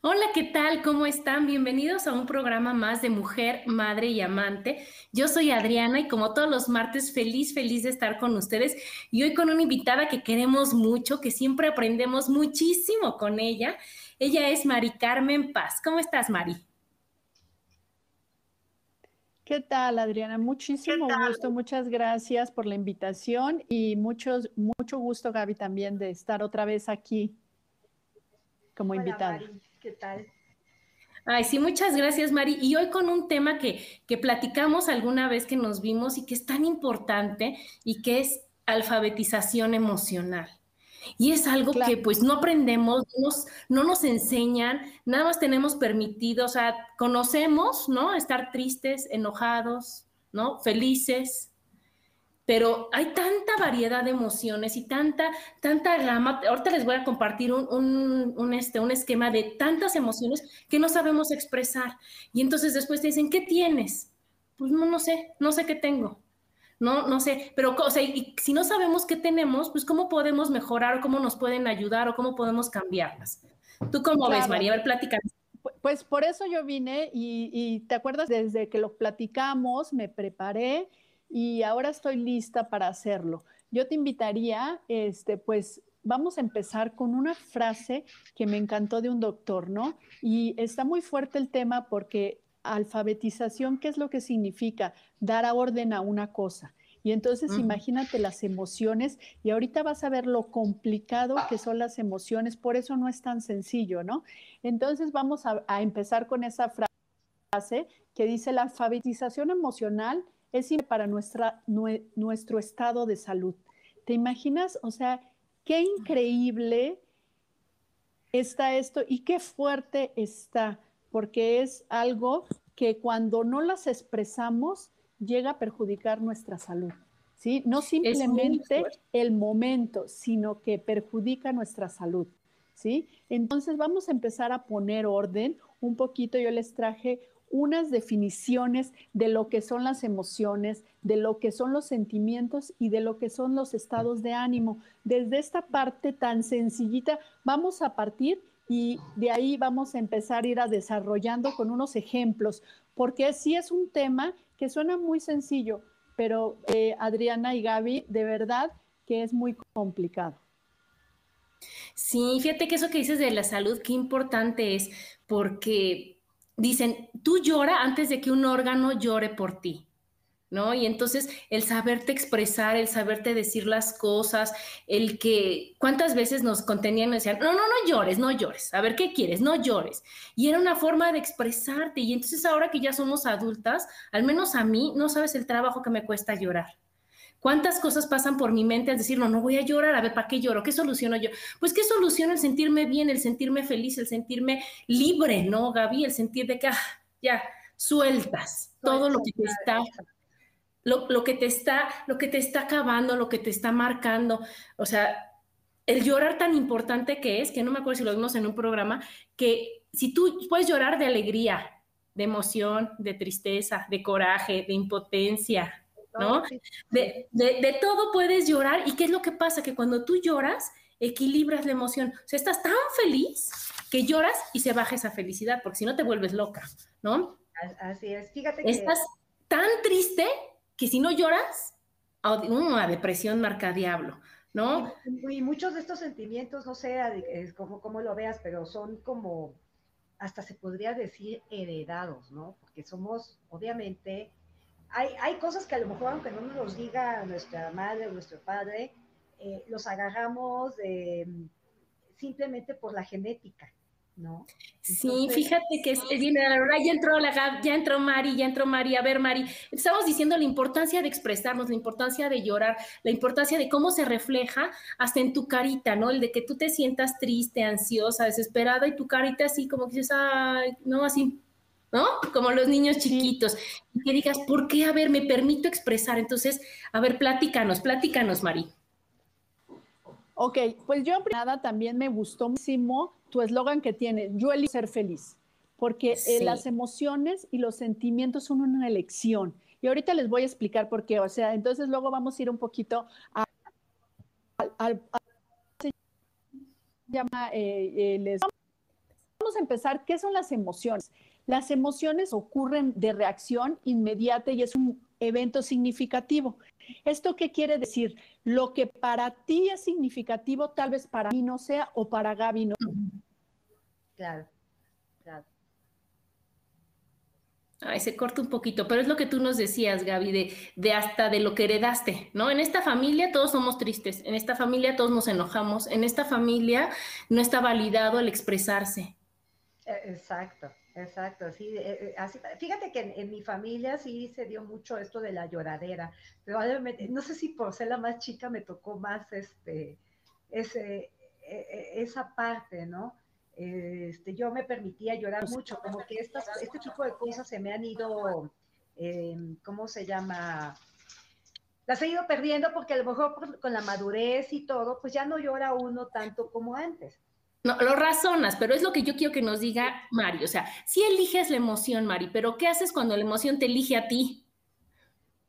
Hola, ¿qué tal? ¿Cómo están? Bienvenidos a un programa más de Mujer, Madre y Amante. Yo soy Adriana y como todos los martes, feliz, feliz de estar con ustedes y hoy con una invitada que queremos mucho, que siempre aprendemos muchísimo con ella. Ella es Mari Carmen Paz. ¿Cómo estás, Mari? ¿Qué tal, Adriana? Muchísimo gusto, muchas gracias por la invitación y mucho, mucho gusto, Gaby, también de estar otra vez aquí como invitada. ¿Qué tal? Ay, sí, muchas gracias, Mari. Y hoy con un tema que, que platicamos alguna vez que nos vimos y que es tan importante y que es alfabetización emocional. Y es algo que pues no aprendemos, no nos enseñan, nada más tenemos permitido, o sea, conocemos, ¿no? Estar tristes, enojados, ¿no? Felices, pero hay tanta variedad de emociones y tanta, tanta gama. Ahorita les voy a compartir un, este, un esquema de tantas emociones que no sabemos expresar. Y entonces después te dicen, ¿qué tienes? Pues no, no sé, no sé qué tengo. No, no sé, pero o sea, y si no sabemos qué tenemos, pues cómo podemos mejorar o cómo nos pueden ayudar o cómo podemos cambiarlas. ¿Tú cómo ves, María? A ver, plática. Pues por eso yo vine y, y te acuerdas, desde que lo platicamos, me preparé y ahora estoy lista para hacerlo. Yo te invitaría, este, pues vamos a empezar con una frase que me encantó de un doctor, ¿no? Y está muy fuerte el tema porque alfabetización, ¿qué es lo que significa? Dar a orden a una cosa. Y entonces imagínate las emociones y ahorita vas a ver lo complicado que son las emociones, por eso no es tan sencillo, ¿no? Entonces vamos a, a empezar con esa frase que dice la alfabetización emocional es para nuestra, nuestro estado de salud. ¿Te imaginas? O sea, qué increíble está esto y qué fuerte está, porque es algo que cuando no las expresamos llega a perjudicar nuestra salud. ¿sí? No simplemente el momento, sino que perjudica nuestra salud. ¿sí? Entonces vamos a empezar a poner orden un poquito. Yo les traje unas definiciones de lo que son las emociones, de lo que son los sentimientos y de lo que son los estados de ánimo. Desde esta parte tan sencillita vamos a partir y de ahí vamos a empezar a ir a desarrollando con unos ejemplos, porque sí es un tema que suena muy sencillo, pero eh, Adriana y Gaby, de verdad que es muy complicado. Sí, fíjate que eso que dices de la salud, qué importante es, porque dicen, tú llora antes de que un órgano llore por ti. ¿No? Y entonces el saberte expresar, el saberte decir las cosas, el que cuántas veces nos contenían y decían, no, no, no llores, no llores, a ver qué quieres, no llores. Y era una forma de expresarte. Y entonces ahora que ya somos adultas, al menos a mí, no sabes el trabajo que me cuesta llorar ¿Cuántas cosas pasan por mi mente al decir, no, no voy a llorar? A ver, ¿para qué lloro? ¿Qué soluciono yo? Pues, ¿qué soluciono el sentirme bien, el sentirme feliz, el sentirme libre, ¿no, Gaby? El sentir de que, ah, ya, sueltas todo lo que te está lo, que te está, lo que te está acabando, lo que te está marcando. O sea, el llorar tan importante que es, que no me acuerdo si lo vimos en un programa, que si tú puedes llorar de alegría, de emoción, de tristeza, de coraje, de impotencia, ¿no? De, de, todo puedes llorar. ¿Y qué es lo que pasa? Que cuando tú lloras, equilibras la emoción. O sea, estás tan feliz que lloras y se baja esa felicidad, porque si no te vuelves loca, ¿no? Así es. Fíjate que... Estás tan triste que si no lloras, una depresión marca diablo, ¿no? Y, muchos de estos sentimientos, no sé como, como lo veas, pero son como, hasta se podría decir heredados, ¿no? Porque somos, obviamente, hay, hay cosas que a lo mejor, aunque no nos los diga nuestra madre o nuestro padre, eh, los agarramos simplemente por la genética. ¿no? sí, fíjate que es, bien, ya entró la ya entró Mari, ya entró Mari, a ver Mari, estamos diciendo la importancia de expresarnos, la importancia de llorar, la importancia de cómo se refleja hasta en tu carita, ¿no? El de que tú te sientas triste, ansiosa, desesperada y tu carita así como que dices, ay, no, así, ¿no? Como los niños chiquitos. Y que digas, ¿por qué? A ver, me permito expresar. Entonces, a ver, platícanos, platícanos, Mari. Ok, pues yo nada también me gustó muchísimo tu eslogan que tiene, yo elijo ser feliz, porque eh, las emociones y los sentimientos son una elección. Y ahorita les voy a explicar por qué, o sea, entonces luego vamos a ir un poquito a, se llama, eh, eh, vamos a empezar, ¿qué son las emociones? Las emociones ocurren de reacción inmediata y es un evento significativo. ¿Esto qué quiere decir? Lo que para ti es significativo, tal vez para mí no sea o para Gaby no. Claro, claro. Ay, se corta un poquito, pero es lo que tú nos decías, Gaby, de, de, hasta de lo que heredaste, ¿no? En esta familia todos somos tristes, en esta familia todos nos enojamos, en esta familia no está validado el expresarse. E, exacto. Exacto, sí. Eh, eh, fíjate que en, mi familia sí se dio mucho esto de la lloradera. Probablemente, no sé si por ser la más chica me tocó más este, ese, e, e, esa parte, ¿no? Este, yo me permitía llorar mucho, como que estas, este tipo de cosas se me han ido, em, ¿cómo se llama? Las he ido perdiendo porque a lo mejor con la madurez y todo, pues ya no llora uno tanto como antes. No, lo razonas, pero es lo que yo quiero que nos diga Mari. O sea, si eliges la emoción, Mari, pero ¿qué haces cuando la emoción te elige a ti?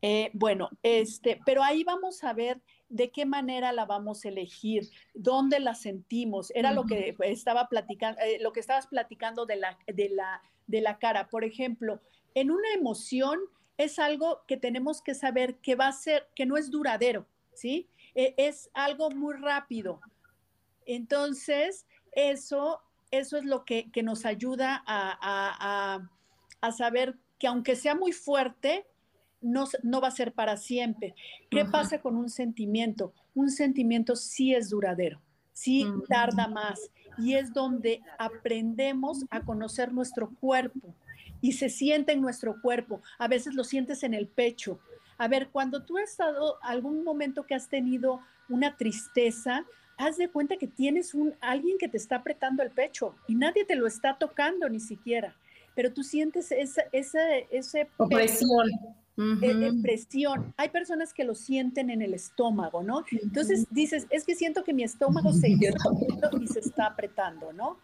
Eh, bueno, este, pero ahí vamos a ver de qué manera la vamos a elegir, dónde la sentimos. Era lo que estaba platicando, eh, lo que estabas platicando de la, de la, de la cara. Por ejemplo, en una emoción es algo que tenemos que saber que va a ser, que no es duradero, ¿sí? E, es algo muy rápido. Entonces, eso, eso es lo que, nos ayuda a, saber que aunque sea muy fuerte, no, no, va a ser para siempre. ¿Qué pasa con un sentimiento? Un sentimiento sí es duradero, sí tarda más y es donde aprendemos a conocer nuestro cuerpo y se siente en nuestro cuerpo. A veces lo sientes en el pecho. A ver, cuando tú has estado algún momento que has tenido una tristeza, haz de cuenta que tienes un alguien que te está apretando el pecho y nadie te lo está tocando ni siquiera, pero tú sientes esa, esa ese presión. Presión. Hay personas que lo sienten en el estómago, ¿no? Entonces dices, es que siento que mi estómago se está y se está apretando, ¿no?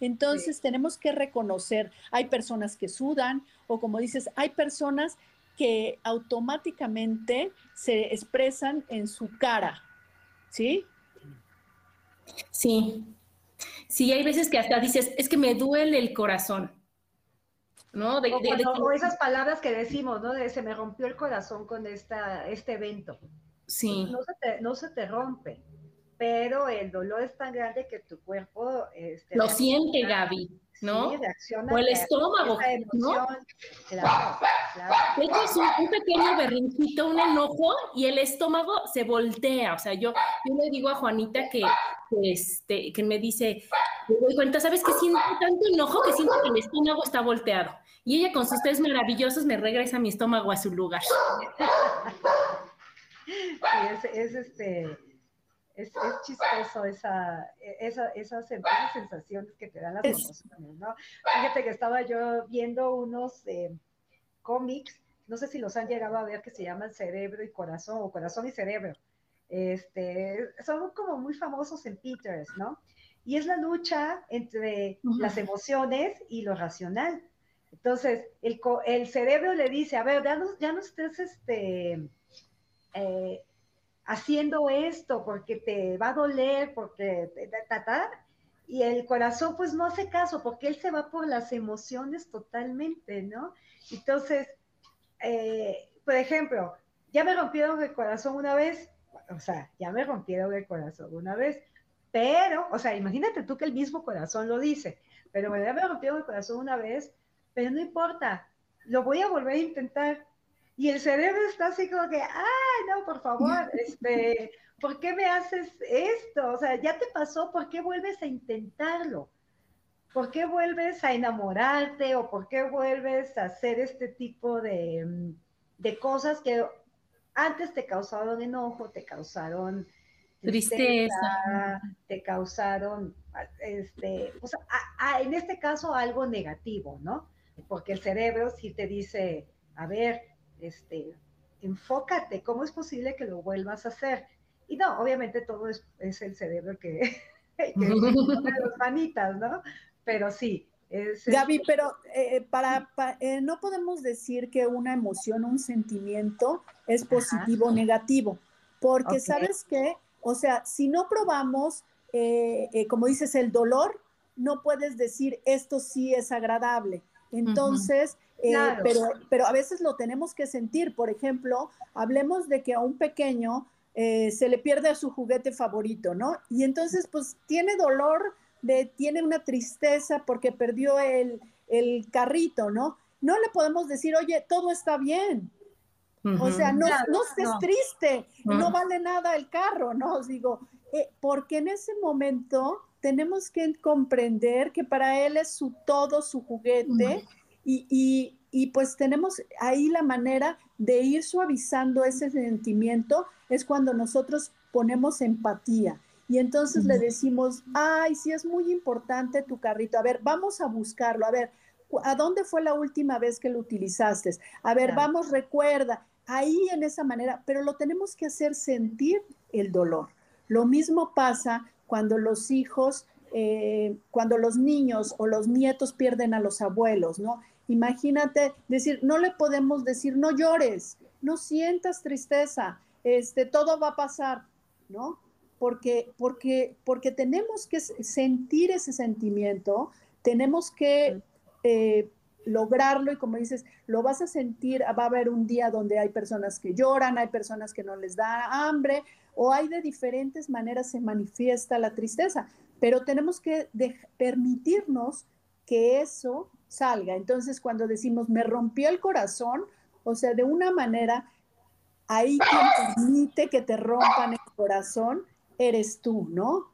Entonces tenemos que reconocer, hay personas que sudan o como dices, hay personas que automáticamente se expresan en su cara, ¿sí? Sí, sí, hay veces que hasta dices, es que me duele el corazón. ¿No? De, o, esas palabras que decimos, ¿no? De se me rompió el corazón con esta, este evento. Sí. No se, te, no se te rompe, pero el dolor es tan grande que tu cuerpo... Este, Lo siente, Gaby. ¿No? o el estómago, ¿no? Claro, claro. es un, pequeño berrinchito, un enojo, y el estómago se voltea. O sea, yo, yo le digo a Juanita que, este, que me dice, me doy cuenta, ¿sabes que siento tanto enojo que siento que el estómago está volteado? Y ella con sus tres maravillosos me regresa mi estómago a su lugar. es, es, este, es, es chistoso esa, esa, esas, sensaciones que te dan las emociones, ¿no? Fíjate que estaba yo viendo unos eh, cómics, no sé si los han llegado a ver, que se llaman Cerebro y Corazón, o Corazón y Cerebro. Este, son como muy famosos en Peters, ¿no? Y es la lucha entre las emociones y lo racional. Entonces, el, el cerebro le dice, a ver, ya no, ya no estés este, eh, haciendo esto porque te va a doler, porque te, y el corazón pues no hace caso porque él se va por las emociones totalmente, ¿no? Entonces, eh, por ejemplo, ya me rompieron el corazón una vez, o sea, ya me rompieron el corazón una vez, pero, o sea, imagínate tú que el mismo corazón lo dice, pero bueno, ya me rompieron el corazón una vez, pero no importa, lo voy a volver a intentar. Y el cerebro está así como que, ay, no, por favor, este, ¿por qué me haces esto? O sea, ya te pasó, ¿por qué vuelves a intentarlo? ¿Por qué vuelves a enamorarte o por qué vuelves a hacer este tipo de, de cosas que antes te causaron enojo, te causaron tristeza, te causaron, este, o sea, en este caso algo negativo, ¿no? Porque el cerebro sí te dice, a ver, este, enfócate, ¿cómo es posible que lo vuelvas a hacer? Y no, obviamente todo es, el cerebro que, que las manitas, ¿no? Pero sí, es, Gaby, pero eh, para, eh, no podemos decir que una emoción, un sentimiento es positivo o negativo, porque sabes qué, o sea, si no probamos, eh, eh, como dices, el dolor, no puedes decir esto sí es agradable. Entonces, eh, pero, pero a veces lo tenemos que sentir. Por ejemplo, hablemos de que a un pequeño se le pierde su juguete favorito, ¿no? Y entonces, pues tiene dolor, de, tiene una tristeza porque perdió el, el carrito, ¿no? No le podemos decir, oye, todo está bien, o sea, no, no estés triste, no vale nada el carro, ¿no? Os digo, eh, porque en ese momento tenemos que comprender que para él es su todo, su juguete, y, y, pues tenemos ahí la manera de ir suavizando ese sentimiento, es cuando nosotros ponemos empatía. Y entonces le decimos, ay, sí es muy importante tu carrito, a ver, vamos a buscarlo, a ver, ¿a dónde fue la última vez que lo utilizaste? A ver, vamos, recuerda, ahí en esa manera, pero lo tenemos que hacer sentir el dolor. Lo mismo pasa cuando los hijos, eh, cuando los niños o los nietos pierden a los abuelos, ¿no? Imagínate decir, no le podemos decir, no llores, no sientas tristeza, este, todo va a pasar, ¿no? Porque, porque, porque tenemos que sentir ese sentimiento, tenemos que eh, lograrlo y como dices, lo vas a sentir, va a haber un día donde hay personas que lloran, hay personas que no les da hambre o hay de diferentes maneras se manifiesta la tristeza, pero tenemos que permitirnos que eso salga. Entonces, cuando decimos me rompió el corazón, o sea, de una manera, ahí quien permite que te rompan el corazón eres tú, ¿no?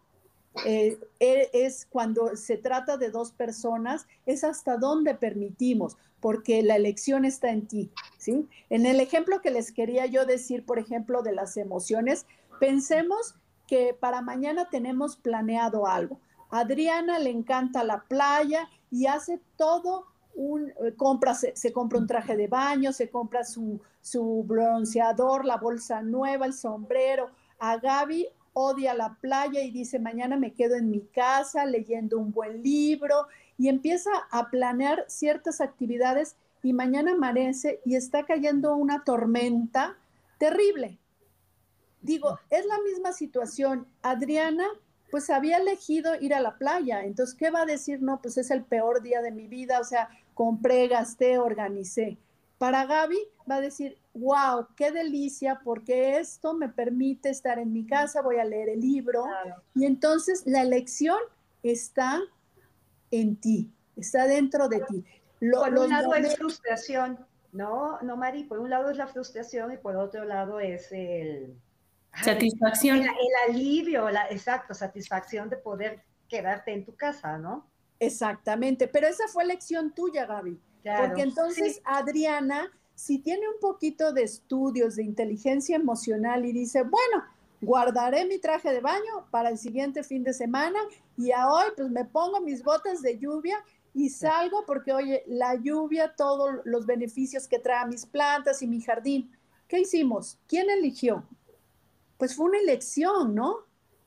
Eh, e, es cuando se trata de dos personas, es hasta dónde permitimos, porque la elección está en ti, ¿sí? En el ejemplo que les quería yo decir, por ejemplo, de las emociones, pensemos que para mañana tenemos planeado algo. Adriana le encanta la playa y hace todo un, eh, compra, se, compra un traje de baño, se compra su, su bronceador, la bolsa nueva, el sombrero. A Gaby odia la playa y dice, mañana me quedo en mi casa leyendo un buen libro y empieza a planear ciertas actividades y mañana amanece y está cayendo una tormenta terrible. Digo, es la misma situación. Adriana, pues había elegido ir a la playa, entonces, ¿qué va a decir? No, pues es el peor día de mi vida, o sea, compré, gasté, organicé. Para Gaby va a decir, wow, qué delicia, porque esto me permite estar en mi casa, voy a leer el libro. Y entonces la elección está en ti, está dentro de ti. por un lado es frustración, ¿no? No, Mari, por un lado es la frustración y por otro lado es el... Satisfacción. El, alivio, la, exacto, satisfacción de poder quedarte en tu casa, ¿no? Exactamente, pero esa fue elección tuya, Gaby. porque entonces Adriana si tiene un poquito de estudios de inteligencia emocional y dice, bueno, guardaré mi traje de baño para el siguiente fin de semana y a hoy pues me pongo mis botas de lluvia y salgo porque, oye, la lluvia, todos los beneficios que trae a mis plantas y mi jardín. ¿Qué hicimos? ¿Quién eligió? Pues fue una elección, ¿no?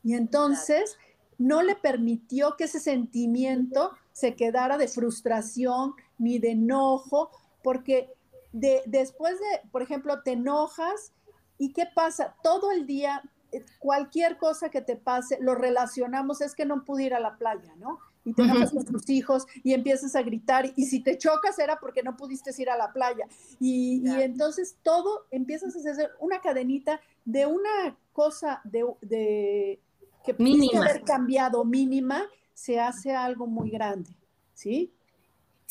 Y entonces no le permitió que ese sentimiento se quedara de frustración ni de enojo, porque de, después de, por ejemplo, te enojas y qué pasa, todo el día, eh, cualquier cosa que te pase, lo relacionamos, es que no pude ir a la playa, ¿no? Y te enojas con tus hijos y empiezas a gritar y si te chocas era porque no pudiste ir a la playa. Y, entonces todo empiezas a hacer una cadenita de una cosa de, de que mínima. haber cambiado mínima, se hace algo muy grande, ¿sí?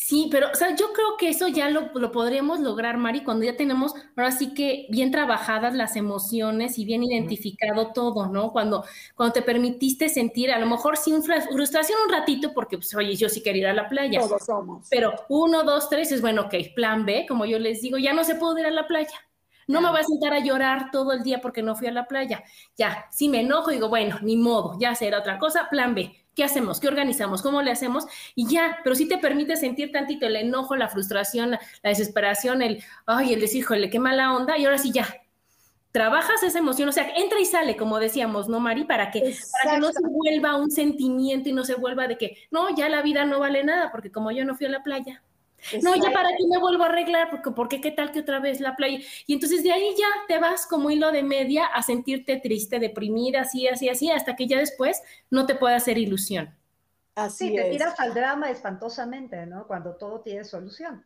Sí, pero, o sea, yo creo que eso ya lo, lo, podremos lograr, Mari, cuando ya tenemos ahora sí que bien trabajadas las emociones y bien identificado todo, ¿no? Cuando, cuando te permitiste sentir, a lo mejor sin frustración un ratito, porque, pues, oye, yo sí quería ir a la playa. Todos somos. Pero uno, dos, tres, es bueno, ok, plan B, como yo les digo, ya no se puede ir a la playa. No me voy a sentar a llorar todo el día porque no fui a la playa. Ya, si me enojo, digo, bueno, ni modo, ya será otra cosa, plan B ¿Qué hacemos? ¿Qué organizamos? ¿Cómo le hacemos? Y ya, pero sí te permite sentir tantito el enojo, la frustración, la, desesperación, el, ay, el decir, híjole, qué mala onda, y ahora sí ya. Trabajas esa emoción, o sea, entra y sale, como decíamos, ¿no, Mari? Para que, para que no se vuelva un sentimiento y no se vuelva de que, no, ya la vida no vale nada, porque como yo no fui a la playa, no, ya para qué me vuelvo a arreglar, porque, porque qué tal que otra vez la playa. Y entonces de ahí ya te vas como hilo de media a sentirte triste, deprimida, así, así, así, hasta que ya después no te puede hacer ilusión. Así sí, te tiras al drama espantosamente, ¿no? Cuando todo tiene solución.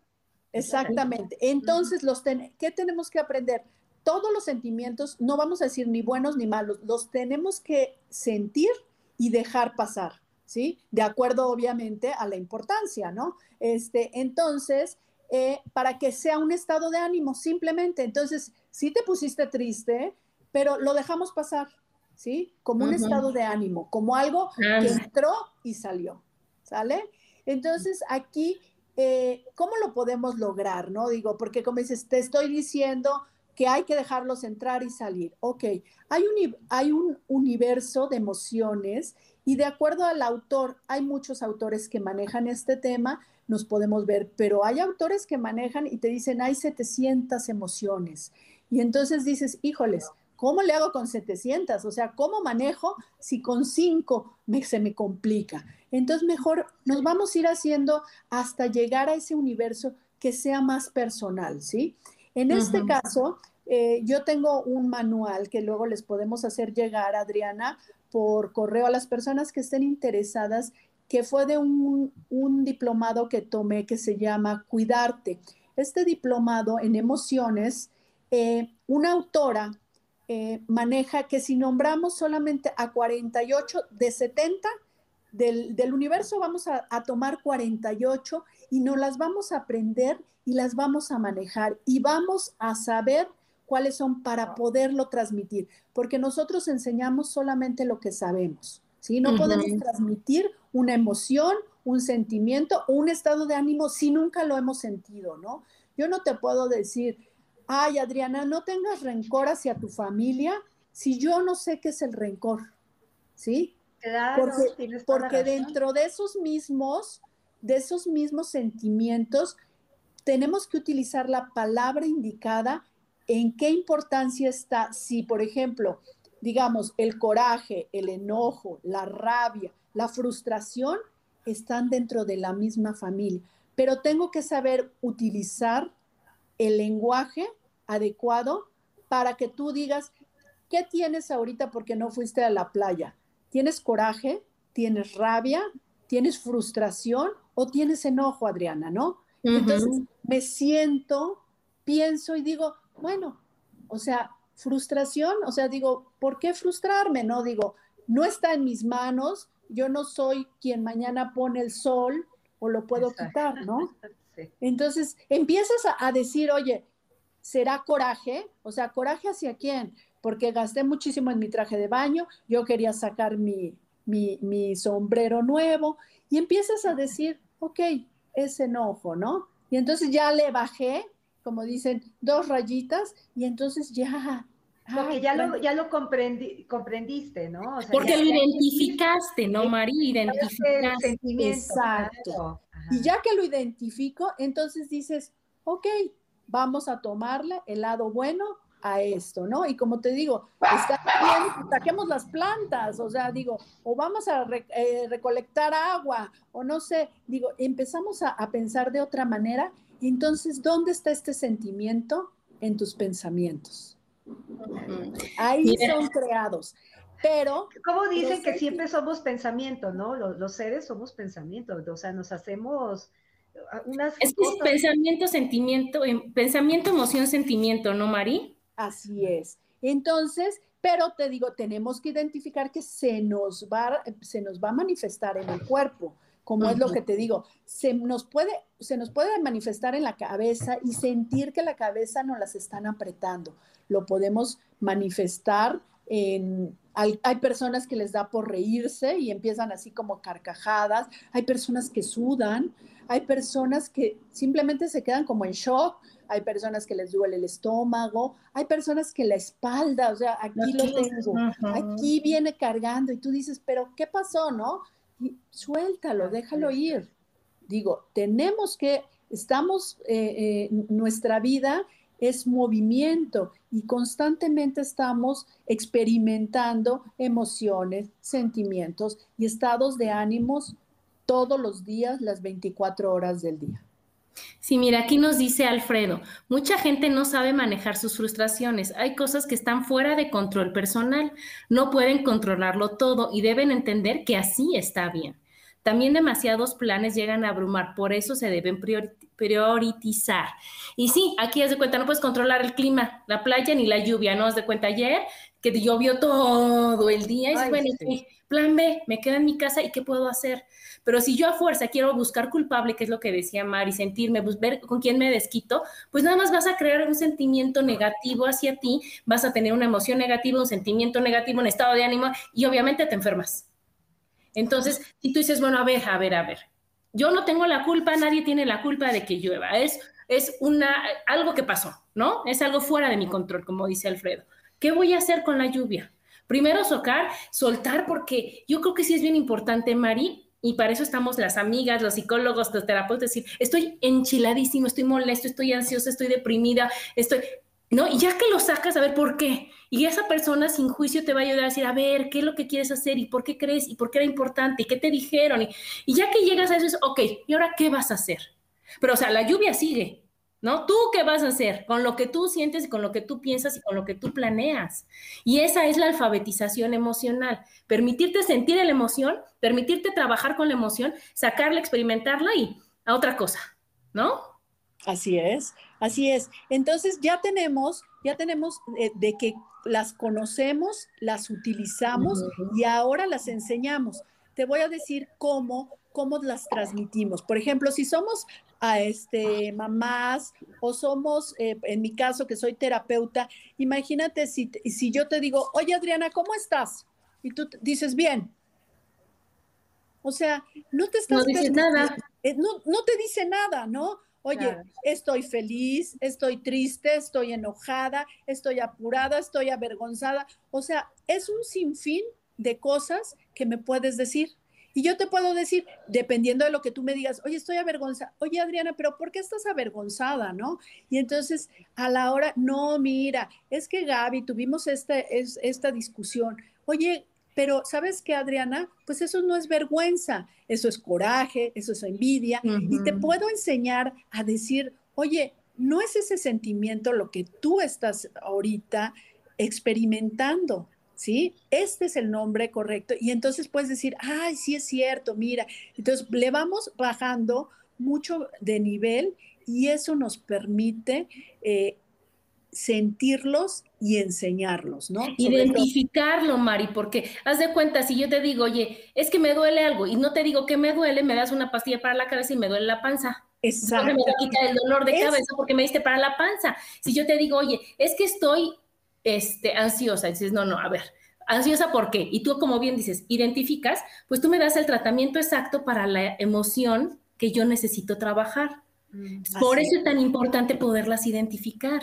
Exactamente. Entonces, los ¿qué tenemos que aprender? Todos los sentimientos, no vamos a decir ni buenos ni malos, los tenemos que sentir y dejar pasar. ¿Sí? De acuerdo, obviamente, a la importancia, ¿no? Este, entonces, eh, para que sea un estado de ánimo, simplemente. Entonces, sí te pusiste triste, pero lo dejamos pasar, ¿sí? Como un estado de ánimo, como algo que entró y salió, ¿sale? Entonces, aquí, eh, ¿cómo lo podemos lograr, no? Digo, porque como dices, te estoy diciendo que hay que dejarlos entrar y salir. Ok, hay un, hay un universo de emociones y de acuerdo al autor, hay muchos autores que manejan este tema, nos podemos ver, pero hay autores que manejan y te dicen, hay 700 emociones. Y entonces dices, híjoles, ¿cómo le hago con 700? O sea, ¿cómo manejo si con 5 me, se me complica? Entonces, mejor nos vamos a ir haciendo hasta llegar a ese universo que sea más personal, ¿sí? En este caso, eh, yo tengo un manual que luego les podemos hacer llegar, Adriana, por correo a las personas que estén interesadas, que fue de un, diplomado que tomé que se llama Cuidarte. Este diplomado en emociones, eh, una autora eh, maneja que si nombramos solamente a 48 de 70 del, del universo, vamos a, a, tomar 48 y nos las vamos a aprender y las vamos a manejar y vamos a saber cuáles son para poderlo transmitir, porque nosotros enseñamos solamente lo que sabemos, ¿sí? No podemos transmitir una emoción, un sentimiento un estado de ánimo si nunca lo hemos sentido, ¿no? Yo no te puedo decir, ay, Adriana, no tengas rencor hacia tu familia si yo no sé qué es el rencor, ¿sí? Claro, porque, porque dentro de esos mismos, de esos mismos sentimientos, tenemos que utilizar la palabra indicada en qué importancia está si, por ejemplo, digamos, el coraje, el enojo, la rabia, la frustración están dentro de la misma familia, pero tengo que saber utilizar el lenguaje adecuado para que tú digas, ¿qué tienes ahorita porque no fuiste a la playa? ¿Tienes coraje? ¿Tienes rabia? ¿Tienes frustración? ¿O tienes enojo, Adriana? ¿No? Entonces me siento, pienso y digo, bueno, o sea, frustración, o sea, digo, ¿por qué frustrarme? No digo, no está en mis manos, yo no soy quien mañana pone el sol o lo puedo quitar, ¿no? Entonces empiezas a, decir, oye, ¿será coraje? O sea, ¿coraje hacia quién? Porque gasté muchísimo en mi traje de baño, yo quería sacar mi, mi, mi sombrero nuevo y empiezas a decir, ok, es enojo, ¿no? Y entonces ya le bajé como dicen, dos rayitas y entonces ya... Porque ya lo, ya lo comprendiste, ¿no? Porque lo identificaste, ¿no, María? Identificaste. Exacto. Y ya que lo identifico, entonces dices, ok, vamos a tomarle el lado bueno a esto, ¿no? Y como te digo, está bien, saquemos las plantas, o sea, digo, o vamos a eh, recolectar agua, o no sé, digo, empezamos a, pensar de otra manera, y entonces, ¿dónde está este sentimiento en tus pensamientos? Ahí son creados. Pero. Como dicen que siempre somos pensamiento, ¿no? Los, seres somos pensamiento, o sea, nos hacemos unas. Es que es pensamiento, sentimiento, em, pensamiento, emoción, sentimiento, ¿no, Mari? Así es. Entonces, pero te digo, tenemos que identificar que se nos va, se nos va a manifestar en el cuerpo, como es lo que te digo, se nos, puede, se nos puede manifestar en la cabeza y sentir que la cabeza nos las están apretando. Lo podemos manifestar en, hay, hay, personas que les da por reírse y empiezan así como carcajadas, hay personas que sudan, hay personas que simplemente se quedan como en shock, hay personas que les duele el estómago, hay personas que la espalda, o sea, aquí lo tengo, aquí viene cargando y tú dices, pero ¿qué pasó, no? Y suéltalo, déjalo ir. Digo, tenemos que, estamos, eh, eh, nuestra vida es movimiento y constantemente estamos experimentando emociones, sentimientos y estados de ánimos todos los días, las 24 horas del día. Sí, mira, aquí nos dice Alfredo, mucha gente no sabe manejar sus frustraciones. Hay cosas que están fuera de control personal, no pueden controlarlo todo y deben entender que así está bien. También demasiados planes llegan a abrumar, por eso se deben priorizar. Y sí, aquí haz de cuenta, no puedes controlar el clima, la playa ni la lluvia, ¿no? Haz de cuenta ayer que llovió todo el día y bueno, plan B, me quedo en mi casa y ¿qué puedo hacer? Pero si yo a fuerza quiero buscar culpable, que es lo que decía Mari, sentirme, pues, ver con quién me desquito, pues nada más vas a crear un sentimiento negativo hacia ti, vas a tener una emoción negativa, un sentimiento negativo, un estado de ánimo y obviamente te enfermas. Entonces, si tú dices, bueno, a ver, a ver, a ver, yo no tengo la culpa, nadie tiene la culpa de que llueva, es, es una, algo que pasó, ¿no? Es algo fuera de mi control, como dice Alfredo. ¿Qué voy a hacer con la lluvia? Primero socar, soltar, porque yo creo que sí es bien importante, Mari, y para eso estamos las amigas, los psicólogos, los terapeutas, decir, estoy enchiladísimo, estoy molesto, estoy ansiosa, estoy deprimida, estoy, ¿no? Y ya que lo sacas, a ver por qué. Y esa persona sin juicio te va a ayudar a decir, a ver, ¿qué es lo que quieres hacer? ¿Y por qué crees? ¿Y por qué era importante? ¿Y qué te dijeron? Y, y ya que llegas a eso, es, ok, ¿y ahora qué vas a hacer? Pero, o sea, la lluvia sigue, ¿no? ¿Tú qué vas a hacer? Con lo que tú sientes y con lo que tú piensas y con lo que tú planeas. Y esa es la alfabetización emocional. Permitirte sentir la emoción, permitirte trabajar con la emoción, sacarla, experimentarla y a otra cosa, ¿no? Así es, así es. Entonces ya tenemos, ya tenemos eh, de que las conocemos, las utilizamos y ahora las enseñamos. Te voy a decir cómo cómo las transmitimos. Por ejemplo, si somos a este, mamás o somos, eh, en mi caso que soy terapeuta, imagínate si, si yo te digo, oye Adriana, ¿cómo estás? Y tú dices, bien. O sea, no te estás... No dice nada. Eh, no, no te dice nada, ¿no? Oye, estoy feliz, estoy triste, estoy enojada, estoy apurada, estoy avergonzada. O sea, es un sinfín de cosas que me puedes decir. Y yo te puedo decir, dependiendo de lo que tú me digas, oye, estoy avergonzada, oye, Adriana, pero ¿por qué estás avergonzada, no? Y entonces, a la hora, no, mira, es que Gaby, tuvimos este, es, esta discusión, oye, pero ¿sabes qué, Adriana? Pues eso no es vergüenza, eso es coraje, eso es envidia, y te puedo enseñar a decir, oye, no es ese sentimiento lo que tú estás ahorita experimentando. ¿Sí? Este es el nombre correcto. Y entonces puedes decir, ay, sí es cierto, mira. Entonces le vamos bajando mucho de nivel y eso nos permite eh, sentirlos y enseñarlos, ¿no? Identificarlo, Mari, porque haz de cuenta, si yo te digo, oye, es que me duele algo y no te digo que me duele, me das una pastilla para la cabeza y me duele la panza. Exacto. me quita el dolor de cabeza porque me diste para la panza. Si yo te digo, oye, es que estoy este, ansiosa. dices, no, no, a ver, ansiosa ¿por qué? Y tú, como bien dices, identificas, pues tú me das el tratamiento exacto para la emoción que yo necesito trabajar. Mm, Por eso es tan importante poderlas identificar.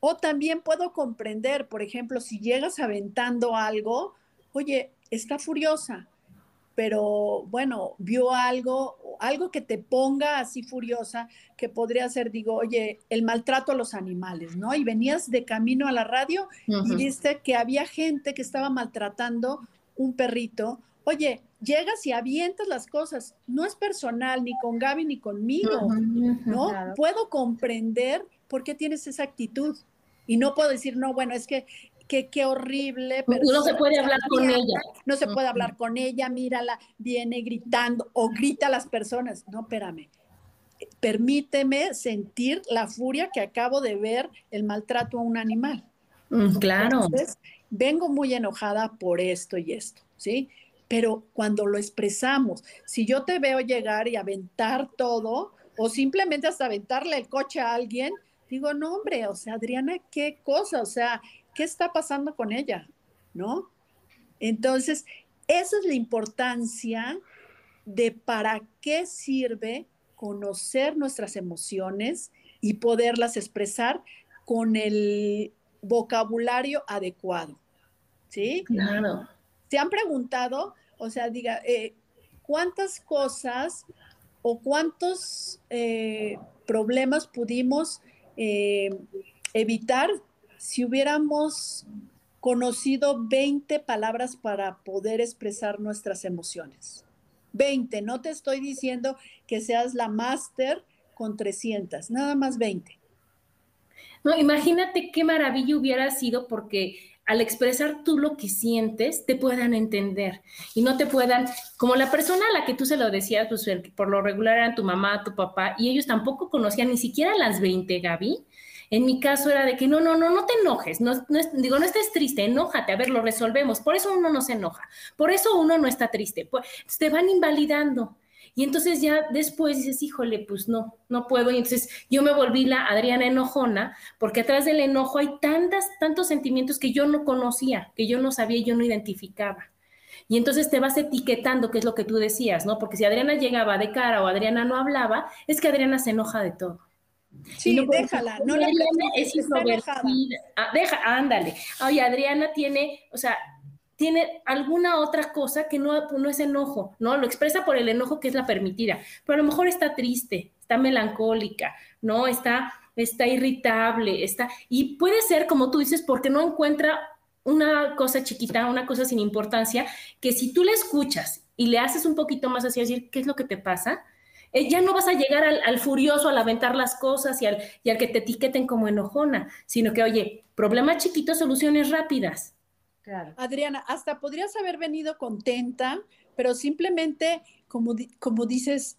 O también puedo comprender, por ejemplo, si llegas aventando algo, oye, está furiosa, pero bueno, vio algo, algo que te ponga así furiosa, que podría ser, digo, oye, el maltrato a los animales, ¿no? Y venías de camino a la radio y viste que había gente que estaba maltratando un perrito. Oye, llegas y avientas las cosas, no es personal ni con Gaby ni conmigo, ¿no? Puedo comprender por qué tienes esa actitud y no puedo decir, no, bueno, es que que qué horrible. Pero no se puede hablar con ella. No se puede hablar con ella, mírala, viene gritando o grita a las personas. No, espérame. Permíteme sentir la furia que acabo de ver el maltrato a un animal. Mm, claro. Entonces, vengo muy enojada por esto y esto, ¿sí? Pero cuando lo expresamos, si yo te veo llegar y aventar todo, o simplemente hasta aventarle el coche a alguien, digo, no, hombre, o sea, Adriana, qué cosa, o sea, ¿qué está pasando con ella? ¿No? Entonces, esa es la importancia de para qué sirve conocer nuestras emociones y poderlas expresar con el vocabulario adecuado. ¿Sí? Claro. ¿Se han preguntado, o sea, diga, eh, cuántas cosas o cuántos eh, problemas pudimos eh, evitar si hubiéramos conocido 20 palabras para poder expresar nuestras emociones. 20, no te estoy diciendo que seas la máster con 300, nada más 20. No, imagínate qué maravilla hubiera sido porque al expresar tú lo que sientes, te puedan entender y no te puedan, como la persona a la que tú se lo decías, pues por lo regular eran tu mamá, tu papá, y ellos tampoco conocían ni siquiera las 20, Gaby, en mi caso era de que no, no, no, no te enojes, no, digo, no estés triste, enójate, a ver, lo resolvemos. Por eso uno no se enoja, por eso uno no está triste, te van invalidando. Y entonces ya después dices, híjole, pues no, no puedo. Y entonces yo me volví la Adriana enojona, porque atrás del enojo hay tantas, tantos sentimientos que yo no conocía, que yo no sabía, yo no identificaba. Y entonces te vas etiquetando, que es lo que tú decías, ¿no? Porque si Adriana llegaba de cara o Adriana no hablaba, es que Adriana se enoja de todo. Sí, déjala, no le es introvertida. Ah, deja, ándale. Oye, Adriana tiene, o sea, tiene alguna otra cosa que no, no es enojo, ¿no? Lo expresa por el enojo que es la permitida, pero a lo mejor está triste, está melancólica, ¿no? Está, está irritable, está, y puede ser, como tú dices, porque no encuentra una cosa chiquita, una cosa sin importancia, que si tú le escuchas y le haces un poquito más así, decir, ¿qué es lo que te pasa? Eh, ya no vas a llegar al, furioso, al aventar las cosas y al, y al que te etiqueten como enojona, sino que, oye, problemas chiquitos, soluciones rápidas. Claro. Adriana, hasta podrías haber venido contenta, pero simplemente, como, como dices,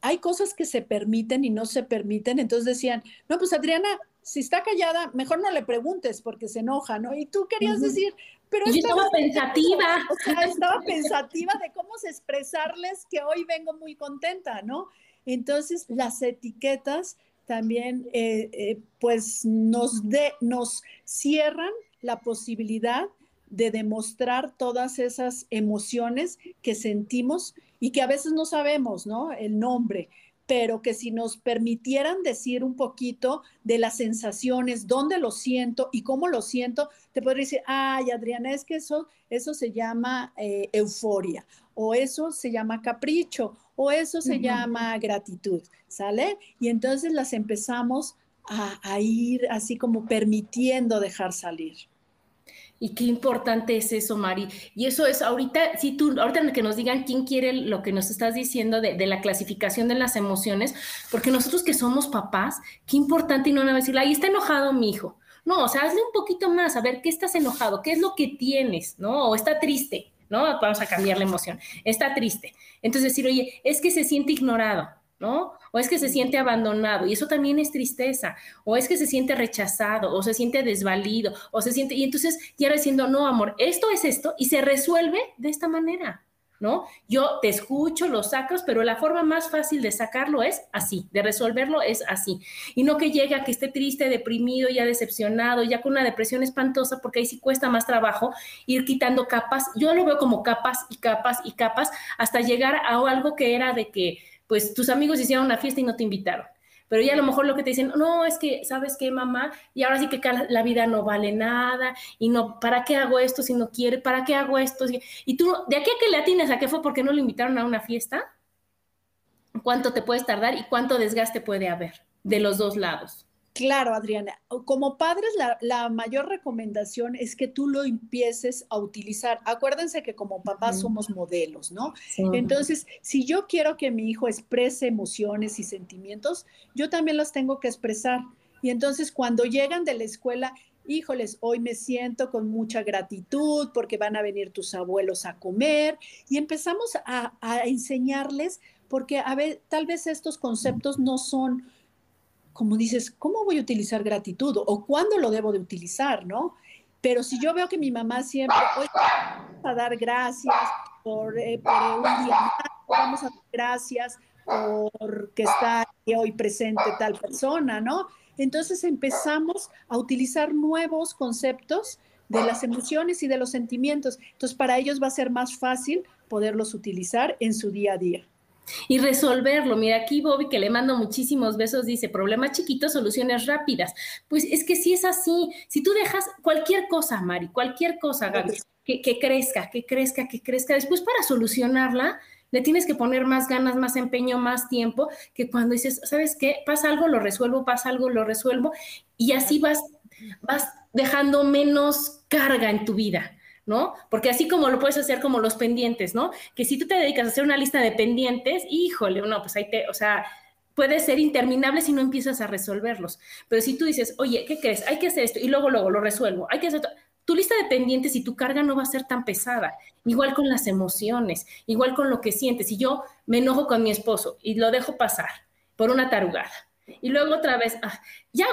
hay cosas que se permiten y no se permiten. Entonces decían, no, pues Adriana, si está callada, mejor no le preguntes porque se enoja, ¿no? Y tú querías decir, pero yo estaba pensativa. O sea, estaba pensativa de cómo expresarles que hoy vengo muy contenta, ¿no? Entonces, las etiquetas también, eh, eh, pues, nos, de, nos cierran la posibilidad de demostrar todas esas emociones que sentimos y que a veces no sabemos, ¿no? El nombre pero que si nos permitieran decir un poquito de las sensaciones, dónde lo siento y cómo lo siento, te podría decir, ay, Adriana, es que eso, eso se llama eh, euforia, o eso se llama capricho, o eso se llama gratitud, ¿sale? Y entonces las empezamos a ir así como permitiendo dejar salir. Y qué importante es eso, Mari. Y eso es ahorita, si tú, ahorita que nos digan quién quiere lo que nos estás diciendo de, la clasificación de las emociones, porque nosotros que somos papás, qué importante y no van a decir, ahí está enojado mi hijo. No, o sea, hazle un poquito más, a ver qué estás enojado, qué es lo que tienes, ¿no? O está triste, ¿no? Vamos a cambiar la emoción. Está triste. Entonces decir, oye, es que se siente ignorado, ¿no? O es que se siente abandonado y eso también es tristeza, o es que se siente rechazado, o se siente desvalido, o se siente, y entonces ya diciendo, no, amor, esto es esto, y se resuelve de esta manera, ¿no? Yo te escucho, lo sacas, pero la forma más fácil de sacarlo es así, de resolverlo es así, y no que llegue a que esté triste, deprimido, ya decepcionado, ya con una depresión espantosa, porque ahí sí cuesta más trabajo ir quitando capas, yo lo veo como capas y capas y capas, hasta llegar a algo que era de que pues tus amigos hicieron una fiesta y no te invitaron. pero ya a lo mejor lo que te dicen, no, es que, ¿sabes qué, mamá? Y ahora sí que la vida no vale nada, y no, ¿para qué hago esto si no quiere? ¿Para qué hago esto? Y tú, de aquí a que le atines a qué fue porque no lo invitaron a una fiesta, ¿cuánto te puedes tardar y cuánto desgaste puede haber de los dos lados? Claro, Adriana. Como padres, la, mayor recomendación es que tú lo empieces a utilizar. Acuérdense que como papás somos modelos, ¿no? Entonces, si yo quiero que mi hijo exprese emociones y sentimientos, yo también los tengo que expresar. Y entonces, cuando llegan de la escuela, híjoles, hoy me siento con mucha gratitud porque van a venir tus abuelos a comer y empezamos a, a enseñarles porque a ver, tal vez estos conceptos no son como dices, ¿cómo voy a utilizar gratitud? ¿O cuándo lo debo de utilizar, no? Pero si yo veo que mi mamá siempre, oye, vamos a dar gracias por, eh, un día vamos a dar gracias porque está hoy presente tal persona, ¿no? Entonces empezamos a utilizar nuevos conceptos de las emociones y de los sentimientos. Entonces para ellos va a ser más fácil poderlos utilizar en su día a día y resolverlo. Mira, aquí Bobby, que le mando muchísimos besos, dice, problemas chiquitos, soluciones rápidas. Pues es que si es así, si tú dejas cualquier cosa, Mari, cualquier cosa, Gaby, que, que crezca, que crezca, que crezca, después para solucionarla, le tienes que poner más ganas, más empeño, más tiempo, que cuando dices, ¿sabes qué? Pasa algo, lo resuelvo, pasa algo, lo resuelvo, y así vas, vas dejando menos carga en tu vida. ¿No? Porque así como lo puedes hacer como los pendientes, ¿no? Que si tú te dedicas a hacer una lista de pendientes, híjole, no, pues ahí te, o sea, puede ser interminable si no empiezas a resolverlos. Pero si tú dices, oye, ¿qué crees? Hay que hacer esto y luego, luego lo resuelvo, hay que hacer tu lista de pendientes y tu carga no va a ser tan pesada. Igual con las emociones, igual con lo que sientes. Si yo me enojo con mi esposo y lo dejo pasar por una tarugada y luego otra vez, ah, ya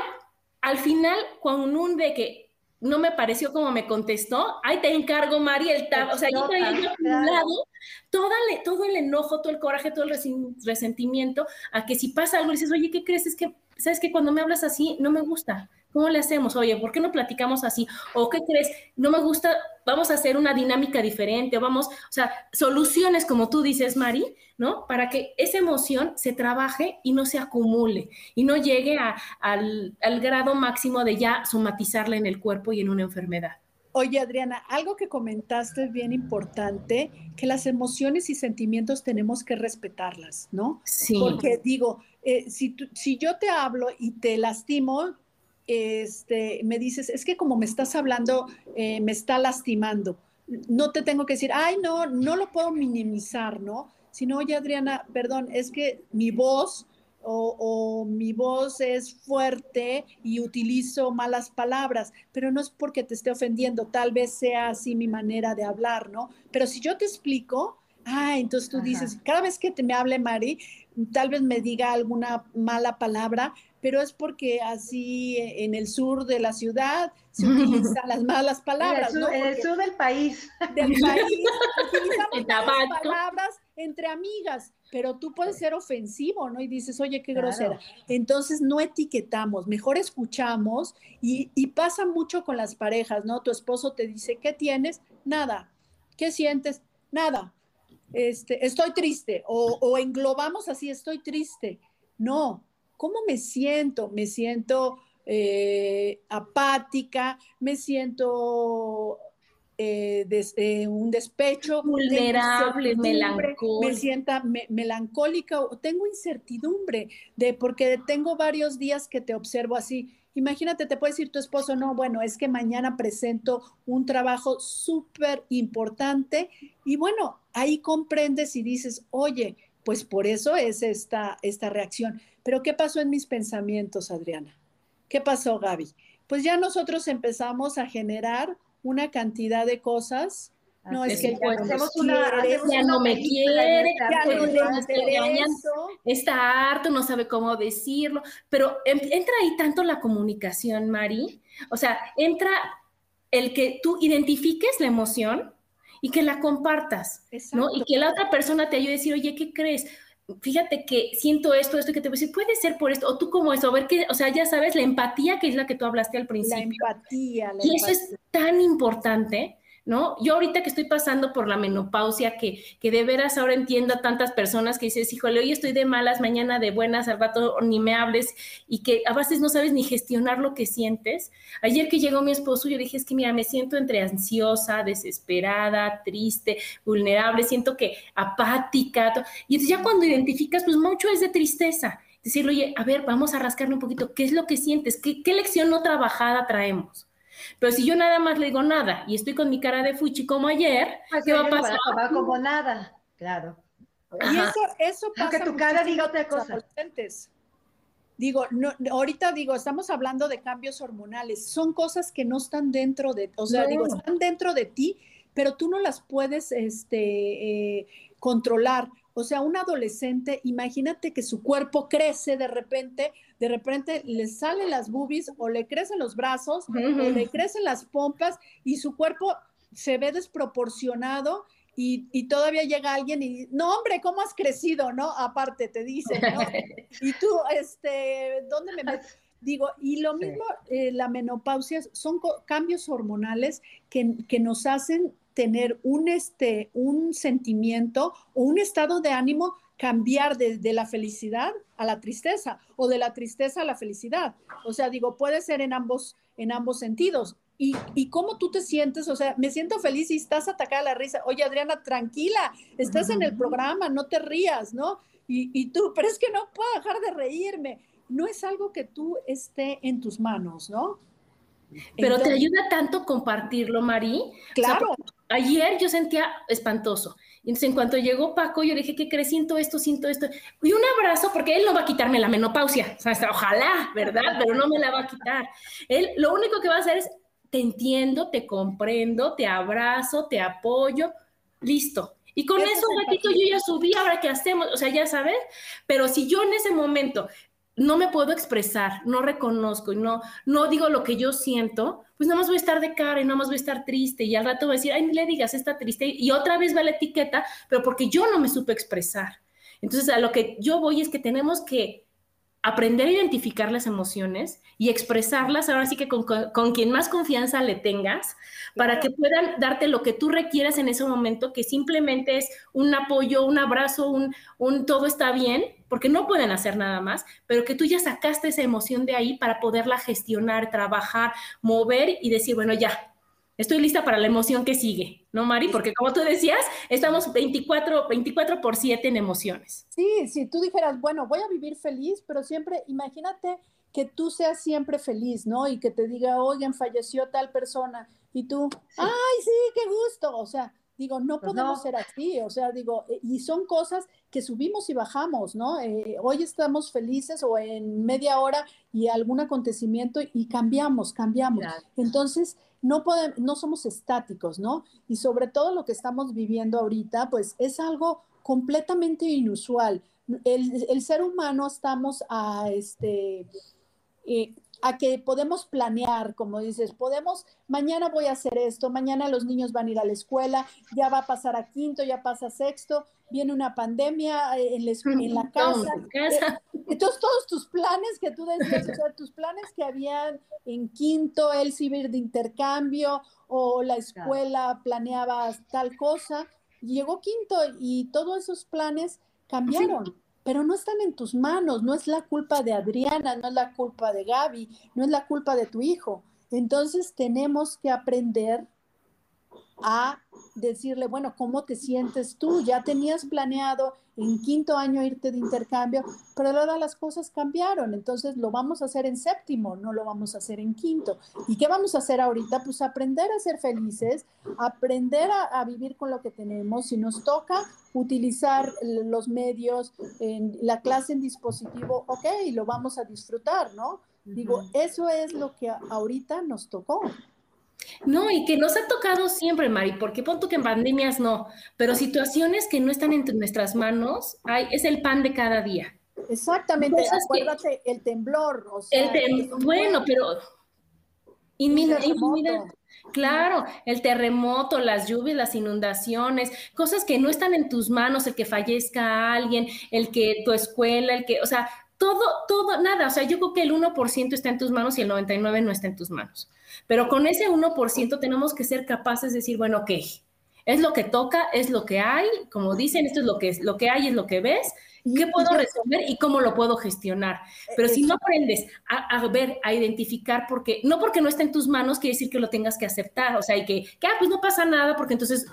al final, cuando un ve que no me pareció como me contestó, ahí te encargo, Mari, el o sea, yo traía lado todo el enojo, todo el coraje, todo el resentimiento, a que si pasa algo, dices, oye, ¿qué crees? Es que, ¿sabes que Cuando me hablas así, no me gusta, ¿Cómo le hacemos? Oye, ¿por qué no platicamos así? ¿O qué crees? No me gusta, vamos a hacer una dinámica diferente, o vamos, o sea, soluciones como tú dices, Mari, ¿no? Para que esa emoción se trabaje y no se acumule y no llegue al, al grado máximo de ya somatizarla en el cuerpo y en una enfermedad. Oye, Adriana, algo que comentaste es bien importante, que las emociones y sentimientos tenemos que respetarlas, ¿no? Sí. Porque digo, eh, si, si yo te hablo y te lastimo, este, me dices, es que como me estás hablando, eh, me está lastimando. No te tengo que decir, ay, no, no lo puedo minimizar, ¿no? Sino, oye, Adriana, perdón, es que mi voz o, mi voz es fuerte y utilizo malas palabras, pero no es porque te esté ofendiendo, tal vez sea así mi manera de hablar, ¿no? Pero si yo te explico, ah, entonces tú dices, cada vez que te me hable Mari, tal vez me diga alguna mala palabra, pero es porque así en el sur de la ciudad se utilizan las malas palabras. En el sur, ¿no? en el sur del país. Del país utilizamos malas palabras entre amigas, pero tú puedes ser ofensivo, ¿no? Y dices, oye, qué grosera. Entonces no etiquetamos, mejor escuchamos y, y pasa mucho con las parejas, ¿no? Tu esposo te dice, ¿qué tienes? Nada. ¿Qué sientes? Nada. Este, estoy triste o, o englobamos así, estoy triste. No, ¿Cómo me siento? Me siento eh, apática, me siento eh, eh, un despecho, vulnerable, melancólica. Me sienta melancólica o tengo incertidumbre de porque tengo varios días que te observo así. Imagínate, te puede decir tu esposo, no, bueno, es que mañana presento un trabajo súper importante y bueno, ahí comprendes y dices, oye, pues por eso es esta, esta reacción. Pero ¿qué pasó en mis pensamientos, Adriana? ¿Qué pasó, Gaby? Pues ya nosotros empezamos a generar una cantidad de cosas. No, es que ya, no, me quiere, ya no le está harto, no sabe cómo decirlo, pero entra ahí tanto la comunicación, Mari, o sea, entra el que tú identifiques la emoción y que la compartas, ¿no? Y que la otra persona te ayude a decir, oye, ¿qué crees? fíjate que siento esto, esto, que te voy a decir, puede ser por esto, o tú como eso, a ver qué, o sea, ya sabes, la empatía que es la que tú hablaste al principio. La empatía. y eso es tan importante, ¿no? Yo ahorita que estoy pasando por la menopausia, que, que de veras ahora entiendo a tantas personas que dices, híjole, hoy estoy de malas, mañana de buenas, al rato ni me hables, y que a veces no sabes ni gestionar lo que sientes. Ayer que llegó mi esposo, yo dije, es que mira, me siento entre ansiosa, desesperada, triste, vulnerable, siento que apática, y entonces ya cuando identificas, pues mucho es de tristeza. Decirle, oye, a ver, vamos a rascarle un poquito, ¿qué es lo que sientes? ¿Qué, qué lección no trabajada traemos? Pero si yo nada más le digo nada y estoy con mi cara de fuchi como ayer, pues ¿qué va a pasar? Va como nada, claro. Y eso, eso pasa. Que tu cara diga otra cosa. Digo, no, ahorita digo, estamos hablando de cambios hormonales. Son cosas que no están dentro de, o sea, digo, están dentro de ti, pero tú no las puedes este, eh, controlar. O sea, un adolescente, imagínate que su cuerpo crece de repente, de repente le salen las boobies o le crecen los brazos o le crecen las pompas y su cuerpo se ve desproporcionado y, todavía llega alguien y, no, hombre, ¿cómo has crecido? ¿No? Aparte te dice, ¿no? Y tú, este, ¿dónde me metes? Digo, y lo mismo, eh, la menopausia son cambios hormonales que, que nos hacen tener un, este, un sentimiento o un estado de ánimo cambiar de, de, la felicidad a la tristeza o de la tristeza a la felicidad. O sea, digo, puede ser en ambos, en ambos sentidos. Y, y cómo tú te sientes, o sea, me siento feliz y estás atacada a la risa. Oye, Adriana, tranquila, estás en el programa, no te rías, ¿no? Y, y tú, pero es que no puedo dejar de reírme. No es algo que tú esté en tus manos, ¿no? Pero te ayuda tanto compartirlo, Mari. Claro. ayer yo sentía espantoso. Entonces, en cuanto llegó Paco, yo le dije que crees, siento esto, siento esto. Y un abrazo, porque él no va a quitarme la menopausia. O sea, ojalá, ¿verdad? Pero no me la va a quitar. Él lo único que va a hacer es, te entiendo, te comprendo, te abrazo, te apoyo, listo. Y con eso, un ratito yo ya subí, ahora qué hacemos, o sea, ya sabes, pero si yo en ese momento no me puedo expresar, no reconozco y no, no digo lo que yo siento, pues nada más voy a estar de cara y nada más voy a estar triste y al rato voy a decir, ay, ni le digas, está triste y otra vez va la etiqueta, pero porque yo no me supe expresar. Entonces, a lo que yo voy es que tenemos que aprender a identificar las emociones y expresarlas ahora sí que con, con, quien más confianza le tengas para que puedan darte lo que tú requieras en ese momento, que simplemente es un apoyo, un abrazo, un, un todo está bien, porque no pueden hacer nada más, pero que tú ya sacaste esa emoción de ahí para poderla gestionar, trabajar, mover y decir, bueno, ya, estoy lista para la emoción que sigue, ¿no, Mari? Porque como tú decías, estamos 24, 24 por 7 en emociones. Sí, si tú dijeras, bueno, voy a vivir feliz, pero siempre, imagínate que tú seas siempre feliz, ¿no? Y que te diga, oigan, falleció tal persona, y tú, ay, sí, qué gusto, o sea, Digo, no pues podemos ser así, o sea, digo, eh, y son cosas que subimos y bajamos, ¿no? Eh, hoy estamos felices o en media hora y algún acontecimiento y cambiamos, cambiamos. Entonces, no, podemos, no somos estáticos, ¿no? Y sobre todo lo que estamos viviendo ahorita, pues es algo completamente inusual. El, ser humano estamos a, este, eh, a que podemos planear, como dices, podemos, mañana voy a hacer esto, mañana los niños van a ir a la escuela, ya va a pasar a quinto, ya pasa a sexto, viene una pandemia eh, en la, en la casa. Eh, entonces, todos tus planes que tú decías, o sea, tus planes que habían en quinto, el civil de intercambio o la escuela planeaba tal cosa, llegó quinto y todos esos planes cambiaron pero no están en tus manos, no es la culpa de Adriana, no es la culpa de Gaby, no es la culpa de tu hijo. Entonces tenemos que aprender a decirle, bueno, ¿cómo te sientes tú? Ya tenías planeado en quinto año irte de intercambio, pero ahora las cosas cambiaron, entonces lo vamos a hacer en séptimo, no lo vamos a hacer en quinto. ¿Y qué vamos a hacer ahorita? Pues aprender a ser felices, aprender a, vivir con lo que tenemos. Si nos toca utilizar los medios, en la clase en dispositivo, ok, lo vamos a disfrutar, ¿no? Digo, eso es lo que ahorita nos tocó. No, y que nos ha tocado siempre, Mari, porque punto que en pandemias no, pero situaciones que no están entre nuestras manos, hay, es el pan de cada día. Exactamente, acuérdate, el temblor. O sea, el bueno, pero Claro, el terremoto, las lluvias, las inundaciones, cosas que no están en tus manos, el que fallezca alguien, el que tu escuela, el que, o sea, todo, todo, nada, o sea, yo creo que el 1% está en tus manos y el 99% no está en tus manos. Pero con ese 1% tenemos que ser capaces de decir, bueno, ok, es lo que toca, es lo que hay, como dicen, esto es lo que, es, lo que hay, es lo que ves, ¿qué puedo resolver y cómo lo puedo gestionar? Pero si no aprendes a, ver, a identificar, porque no porque no está en tus manos quiere decir que lo tengas que aceptar, o sea, y que, que ah, pues no pasa nada, porque entonces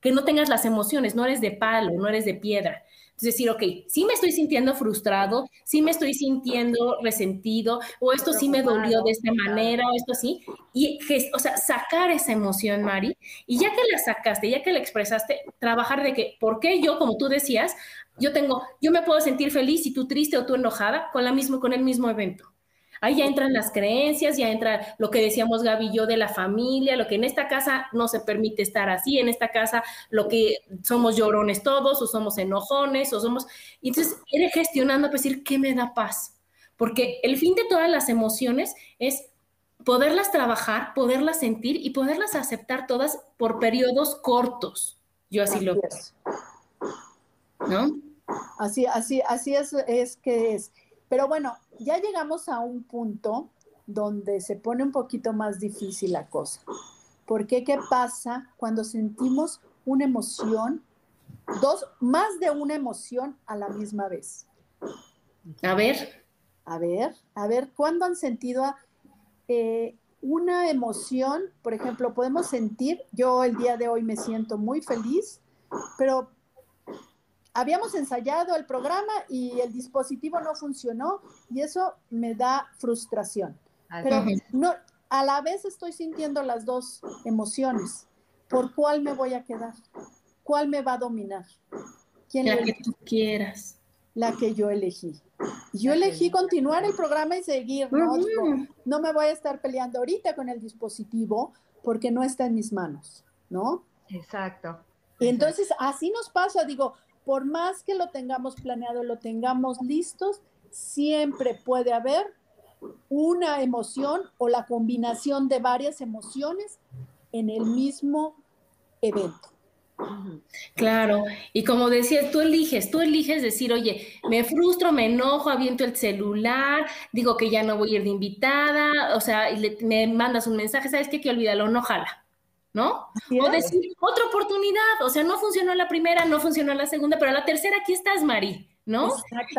que no tengas las emociones, no eres de palo, no eres de piedra. Entonces decir, ok, sí me estoy sintiendo frustrado, sí me estoy sintiendo resentido, o esto sí me dolió de esta manera, o esto sí, y, o sea, sacar esa emoción, Mari, y ya que la sacaste, ya que la expresaste, trabajar de que, ¿por qué yo, como tú decías, yo tengo, yo me puedo sentir feliz y tú triste o tú enojada con la mismo, con el mismo evento? Ahí ya entran las creencias, ya entra lo que decíamos Gaby y yo de la familia, lo que en esta casa no se permite estar así, en esta casa lo que somos llorones todos, o somos enojones, o somos... Y entonces ir gestionando para decir, ¿qué me da paz? Porque el fin de todas las emociones es poderlas trabajar, poderlas sentir y poderlas aceptar todas por periodos cortos. Yo así, lo veo. ¿No? Así, así, así es, es que es. Pero bueno, ya llegamos a un punto donde se pone un poquito más difícil la cosa. Porque qué pasa cuando sentimos una emoción, dos, más de una emoción a la misma vez? A ver. A ver, a ver, ¿cuándo han sentido eh, una emoción? Por ejemplo, podemos sentir, yo el día de hoy me siento muy feliz, pero habíamos ensayado el programa y el dispositivo no funcionó y eso me da frustración. Pero no, a la vez estoy sintiendo las dos emociones. ¿Por cuál me voy a quedar? ¿Cuál me va a dominar? ¿Quién la que tú quieras. La que yo elegí. Yo elegí continuar el programa y seguir, ¿no? no me voy a estar peleando ahorita con el dispositivo porque no está en mis manos, ¿no? Exacto. Y entonces así nos pasa, digo, por más que lo tengamos planeado, lo tengamos listos, siempre puede haber una emoción o la combinación de varias emociones en el mismo evento. Claro, y como decías, tú eliges, tú eliges decir, oye, me frustro, me enojo, aviento el celular, digo que ya no voy a ir de invitada, o sea, me mandas un mensaje, ¿sabes qué? Que olvídalo, no jala. ¿No? O decir, otra oportunidad, o sea, no funcionó la primera, no funcionó la segunda, pero la tercera aquí estás, Mari, ¿no?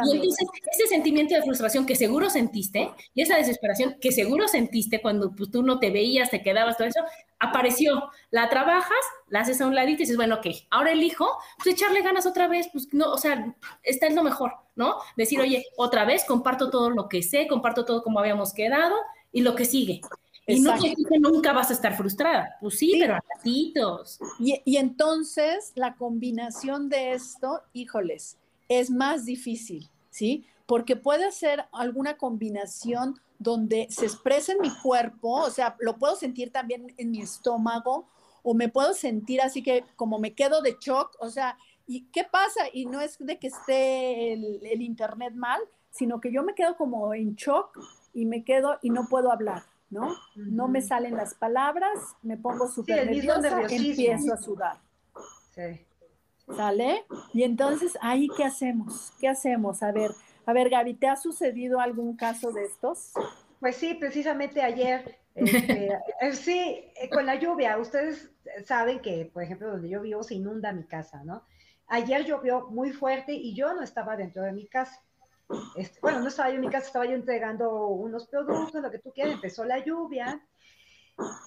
Y entonces ese sentimiento de frustración que seguro sentiste y esa desesperación que seguro sentiste cuando pues, tú no te veías, te quedabas, todo eso, apareció. La trabajas, la haces a un ladito y dices, bueno, ok, ahora elijo, pues echarle ganas otra vez, pues no, o sea, está es lo mejor, ¿no? Decir, oye, otra vez comparto todo lo que sé, comparto todo como habíamos quedado y lo que sigue. Y no que nunca vas a estar frustrada. Pues sí, pero a ratitos. Y, y, entonces la combinación de esto, híjoles, es más difícil, ¿sí? Porque puede ser alguna combinación donde se expresa en mi cuerpo, o sea, lo puedo sentir también en mi estómago, o me puedo sentir así que como me quedo de shock, o sea, ¿y qué pasa? Y no es de que esté el, el internet mal, sino que yo me quedo como en shock y me quedo y no puedo hablar. ¿No? No me salen las palabras, me pongo súper nerviosa, empiezo a sudar. Sí. ¿Sale? Y entonces, ¿ahí qué hacemos? ¿Qué hacemos? A ver, a ver, Gaby, ¿te ha sucedido algún caso de estos? Pues sí, precisamente ayer, este, eh, sí, eh, con la lluvia, ustedes saben que, por ejemplo, donde yo vivo se inunda mi casa, ¿no? Ayer llovió muy fuerte y yo no estaba dentro de mi casa. Este, bueno, no estaba yo en mi casa, estaba yo entregando unos productos, lo que tú quieras, empezó la lluvia.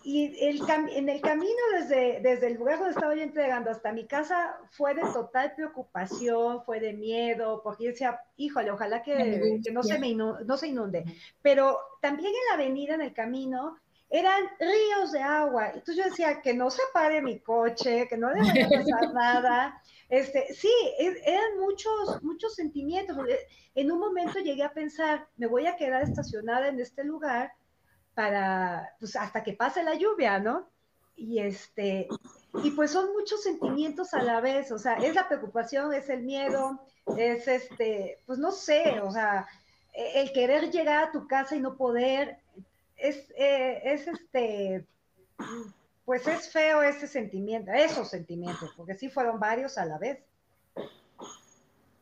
Y el en el camino desde, desde el lugar donde estaba yo entregando hasta mi casa fue de total preocupación, fue de miedo, porque yo decía, híjole, ojalá que, que no, se me inunde, no se inunde. Pero también en la avenida, en el camino, eran ríos de agua. Entonces yo decía, que no se pare mi coche, que no le vaya a pasar nada. Este, sí, eran muchos, muchos sentimientos. En un momento llegué a pensar, me voy a quedar estacionada en este lugar para, pues hasta que pase la lluvia, ¿no? Y este, y pues son muchos sentimientos a la vez, o sea, es la preocupación, es el miedo, es este, pues no sé, o sea, el querer llegar a tu casa y no poder, es, eh, es este, pues es feo ese sentimiento, esos sentimientos, porque sí fueron varios a la vez.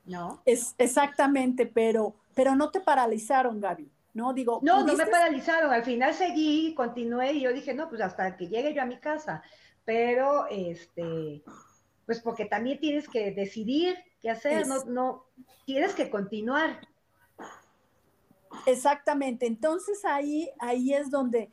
¿no? Es exactamente, pero, pero no te paralizaron, Gaby. No, digo. No, no me paralizaron. Al final seguí, continué y yo dije, no, pues hasta que llegue yo a mi casa. Pero, este, pues porque también tienes que decidir qué hacer, no, no, tienes que continuar. Exactamente. Entonces ahí, ahí es donde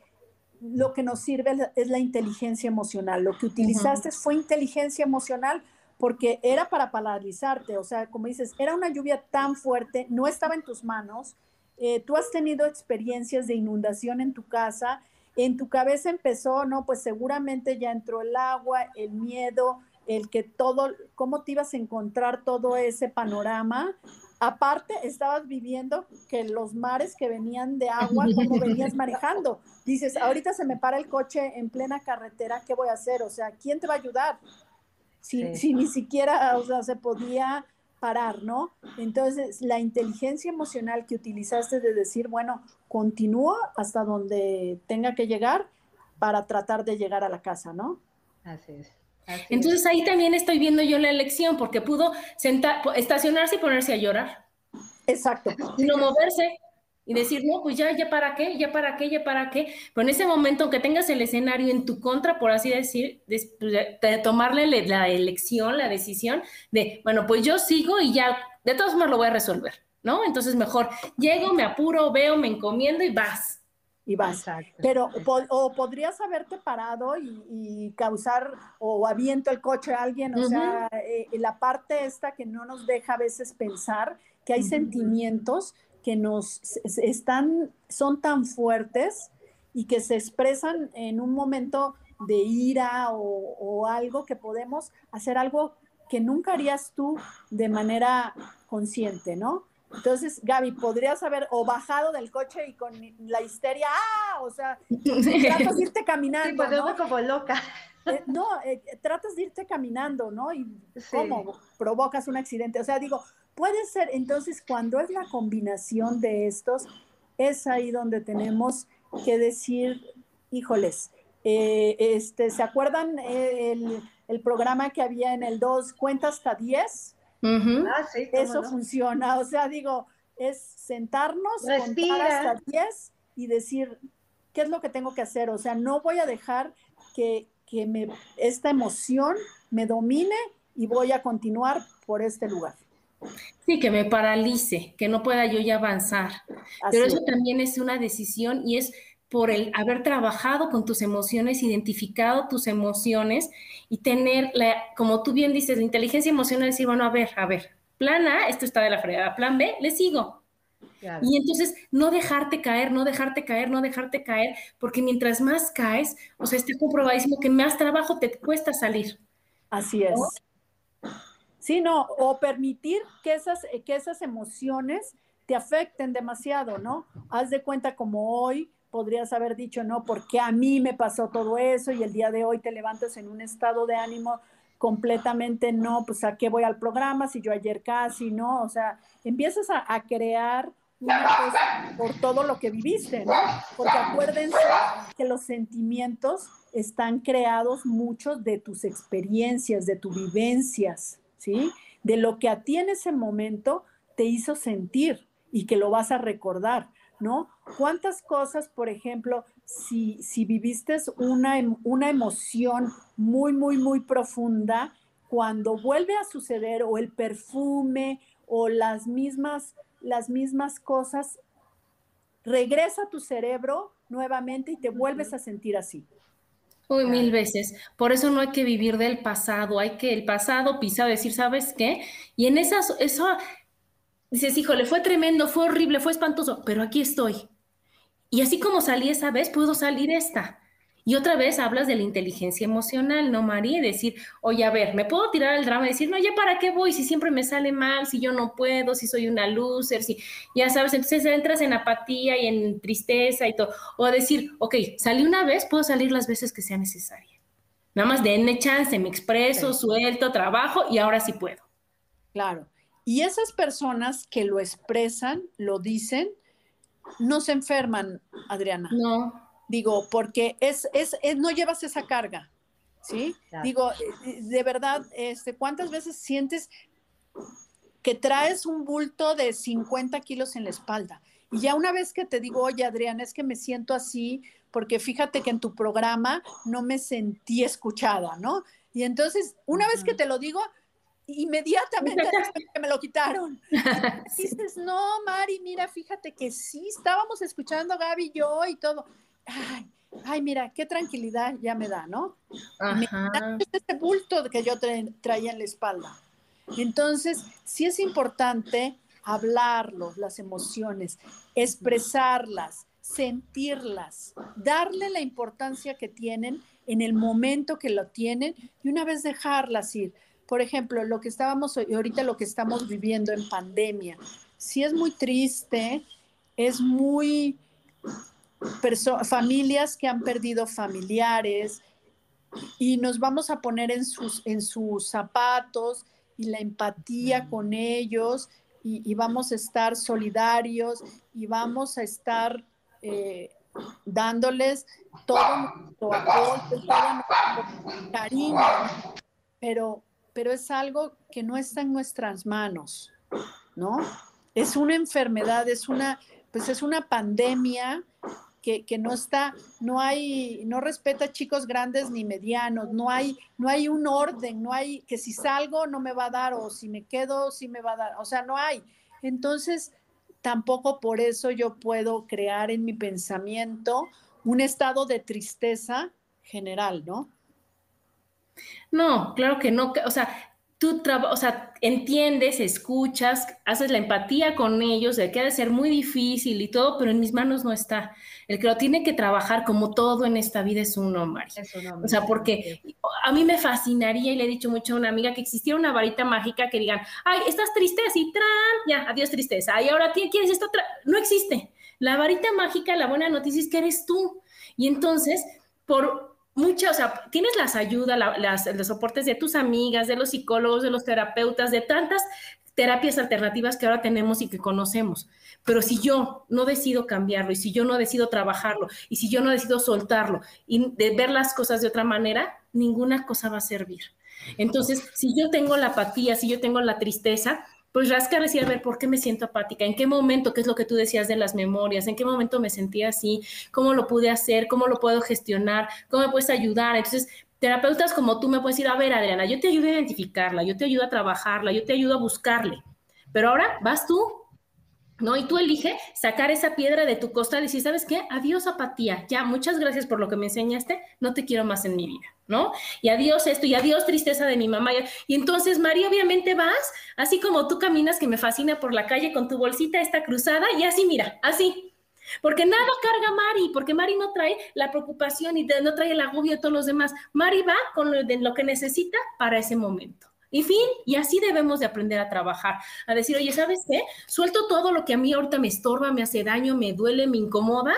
lo que nos sirve es la inteligencia emocional. Lo que utilizaste fue inteligencia emocional porque era para paralizarte, o sea, como dices, era una lluvia tan fuerte, no estaba en tus manos, eh, tú has tenido experiencias de inundación en tu casa, en tu cabeza empezó, no, pues seguramente ya entró el agua, el miedo, el que todo, cómo te ibas a encontrar todo ese panorama. Aparte, estabas viviendo que los mares que venían de agua, como venías manejando. Dices, ahorita se me para el coche en plena carretera, ¿qué voy a hacer? O sea, ¿quién te va a ayudar? si, ni siquiera, o sea, se podía parar, ¿no? Entonces, la inteligencia emocional que utilizaste de decir, bueno, continúo hasta donde tenga que llegar para tratar de llegar a la casa, ¿no? Así es. Entonces ahí también estoy viendo yo la elección, porque pudo sentar, estacionarse y ponerse a llorar. Exacto. Y no moverse y decir, no, pues ya, ya para qué, ya para qué, ya para qué. Pero en ese momento, aunque tengas el escenario en tu contra, por así decir, de, tomarle la elección, la decisión de, bueno, pues yo sigo y ya, de todas formas lo voy a resolver, ¿no? Entonces mejor llego, me apuro, veo, me encomiendo y vas. Y vas. Pero, o podrías haberte parado y, causar, o aviento el coche a alguien, o sea, eh, la parte esta que no nos deja a veces pensar que hay sentimientos que nos están, son tan fuertes y que se expresan en un momento de ira o, algo que podemos hacer algo que nunca harías tú de manera consciente, ¿no? Entonces, Gaby, podrías haber o bajado del coche y con la histeria, ¡ah! O sea, tratas de irte caminando. Sí, pues como loca. Eh, no, eh, tratas de irte caminando, ¿no? Y cómo provocas un accidente. O sea, digo, Puede ser, entonces, cuando es la combinación de estos, es ahí donde tenemos que decir, híjoles, eh, este, ¿se acuerdan el, programa que había en el 2, cuenta hasta 10? Ah, sí, Eso funciona, o sea, digo, es sentarnos, contar hasta 10 y decir, ¿qué es lo que tengo que hacer? O sea, no voy a dejar que, que me, esta emoción me domine y voy a continuar por este lugar. Sí, que me paralice, que no pueda yo ya avanzar. Pero eso también es una decisión y es por el haber trabajado con tus emociones, identificado tus emociones y tener, la, como tú bien dices, la inteligencia emocional, decir, bueno, a ver, a ver, plan A, esto está de la fregada, plan B, le sigo. Y entonces no dejarte caer, no dejarte caer, no dejarte caer, porque mientras más caes, o sea, está comprobadísimo que más trabajo te cuesta salir. Así es. Sí, no, o permitir que esas, que esas emociones te afecten demasiado, ¿no? Haz de cuenta como hoy podrías haber dicho, no, porque a mí me pasó todo eso y el día de hoy te levantas en un estado de ánimo completamente, no, pues a qué voy al programa si yo ayer casi, ¿no? O sea, empiezas a, crear una cosa por todo lo que viviste, ¿no? Porque acuérdense que los sentimientos están creados muchos de tus experiencias, de tus vivencias, ¿sí? De lo que a ti en ese momento te hizo sentir y que lo vas a recordar, ¿no? ¿Cuántas cosas, por ejemplo, si, si viviste una, em, una emoción muy, muy, muy profunda, cuando vuelve a suceder o el perfume o las mismas, las mismas cosas, regresa a tu cerebro nuevamente y te vuelves a sentir así. Uy, mil veces. Por eso no hay que vivir del pasado, hay que el pasado pisar, decir, ¿sabes qué? Y en esas, eso, dices, híjole, fue tremendo, fue horrible, fue espantoso, pero aquí estoy. Y así como salí esa vez, puedo salir esta. Y otra vez hablas de la inteligencia emocional, ¿no, María? Decir, oye, a ver, ¿me puedo tirar el drama y decir, no, ya para qué voy? Si siempre me sale mal, si yo no puedo, si soy una loser, si, ya sabes, entonces entras en apatía y en tristeza y todo. O decir, ok, salí una vez, puedo salir las veces que sea necesaria. Nada más denme chance, me expreso, suelto, trabajo y ahora sí puedo. Claro. Y esas personas que lo expresan, lo dicen, no se enferman, Adriana. No. Digo, porque es, es, no llevas esa carga, ¿sí? Digo, eh, de verdad, este, ¿cuántas veces sientes que traes un bulto de 50 kilos en la espalda. Y ya una vez que te digo, oye, Adriana, es que me siento así, porque fíjate que en tu programa no me sentí escuchada, ¿no? Y entonces, una vez que te lo digo, inmediatamente me lo quitaron. dices, no, Mari, mira, fíjate que sí, estábamos escuchando Gaby y yo y todo. Ay, ay, mira, qué tranquilidad ya me da, ¿no? Ajá. este bulto que yo traía en la espalda. Entonces, sí es importante hablarlo, las emociones, expresarlas, sentirlas, darle la importancia que tienen en el momento que lo tienen y una vez dejarlas ir. Por ejemplo, lo que estábamos ahorita, lo que estamos viviendo en pandemia, sí es muy triste, es muy familias que han perdido familiares y nos vamos a poner en sus, en sus zapatos y la empatía con ellos y, vamos a estar solidarios y vamos a estar eh, dándoles todo nuestro apoyo, todo nuestro cariño, pero, pero es algo que no está en nuestras manos, ¿no? Es una enfermedad, es una, pues es una pandemia que, no está, no hay, no respeta chicos grandes ni medianos, no hay, no hay un orden, no hay que si salgo no me va a dar o si me quedo sí me va a dar, o sea, no hay. Entonces, tampoco por eso yo puedo crear en mi pensamiento un estado de tristeza general, ¿no? No, claro que no, o sea, tú o sea, entiendes, escuchas, haces la empatía con ellos, de que ha de ser muy difícil y todo, pero en mis manos no está. El que lo tiene que trabajar como todo en esta vida es uno, Mari. o sea, porque a mí me fascinaría y le he dicho mucho a una amiga que existiera una varita mágica que digan, ay, estás triste, así, tran, ya, adiós tristeza, y ahora quieres esto, no existe. La varita mágica, la buena noticia es que eres tú. Y entonces, por muchas, o sea, tienes las ayudas, las, los soportes de tus amigas, de los psicólogos, de los terapeutas, de tantas terapias alternativas que ahora tenemos y que conocemos. Pero si yo no decido cambiarlo y si yo no decido trabajarlo y si yo no decido soltarlo y de ver las cosas de otra manera, ninguna cosa va a servir. Entonces, si yo tengo la apatía, si yo tengo la tristeza, pues rascar decir, a ver, ¿por qué me siento apática? ¿En qué momento, qué es lo que tú decías de las memorias? ¿En qué momento me sentía así? ¿Cómo lo pude hacer? ¿Cómo lo puedo gestionar? ¿Cómo me puedes ayudar? Entonces, terapeutas como tú me puedes decir, a ver, Adriana, yo te ayudo a identificarla, yo te ayudo a trabajarla, yo te ayudo a buscarle. Pero ahora vas tú, ¿no? Y tú elige sacar esa piedra de tu costal y decir, ¿sabes qué? Adiós apatía, ya, muchas gracias por lo que me enseñaste, no te quiero más en mi vida, ¿no? Y adiós esto, y adiós tristeza de mi mamá. Y entonces, María, obviamente vas, así como tú caminas, que me fascina por la calle con tu bolsita esta cruzada, y así, mira, así. Porque nada carga Mari, porque Mari no trae la preocupación y no trae el agobio de todos los demás. Mari va con lo, de lo que necesita para ese momento. Y fin, y así debemos de aprender a trabajar, a decir, oye, ¿sabes qué? Suelto todo lo que a mí ahorita me estorba, me hace daño, me duele, me incomoda,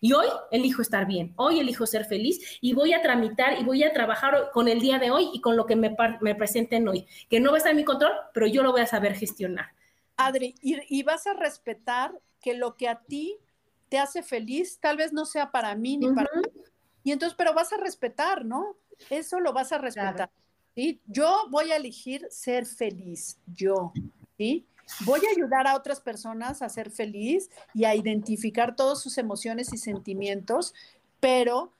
y hoy elijo estar bien, hoy elijo ser feliz y voy a tramitar y voy a trabajar con el día de hoy y con lo que me, me presenten hoy, que no va a estar en mi control, pero yo lo voy a saber gestionar. Adri, y, vas a respetar que lo que a ti te hace feliz tal vez no sea para mí ni para mí. Y entonces, pero vas a respetar, ¿no? Eso lo vas a respetar. Yo voy a elegir ser feliz, yo, ¿sí? Voy a ayudar a otras personas a ser feliz y a identificar todas sus emociones y sentimientos, pero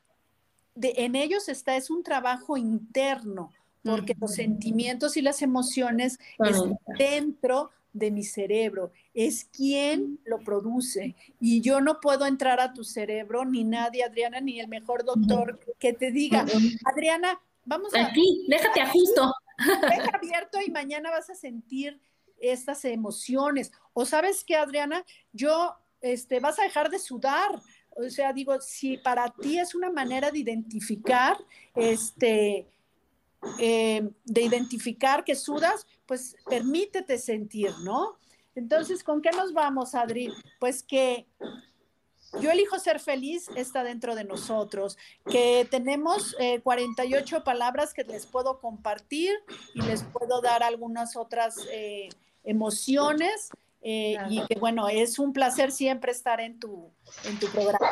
de, en ellos está, es un trabajo interno, porque los sentimientos y las emociones están dentro de mi cerebro, es quien lo produce. Y yo no puedo entrar a tu cerebro, ni nadie, Adriana, ni el mejor doctor que te diga, Adriana, Vamos a... Aquí, déjate ajusto. Deja abierto y mañana vas a sentir estas emociones. O sabes qué, Adriana, yo, este, vas a dejar de sudar. O sea, digo, si para ti es una manera de identificar, este, eh, de identificar que sudas, pues permítete sentir, ¿no? Entonces, ¿con qué nos vamos, Adri? Pues que yo elijo ser feliz está dentro de nosotros, que tenemos 48 eh, palabras que les puedo compartir y les puedo dar algunas otras eh, emociones eh, y que bueno, es un placer siempre estar en tu, en tu programa.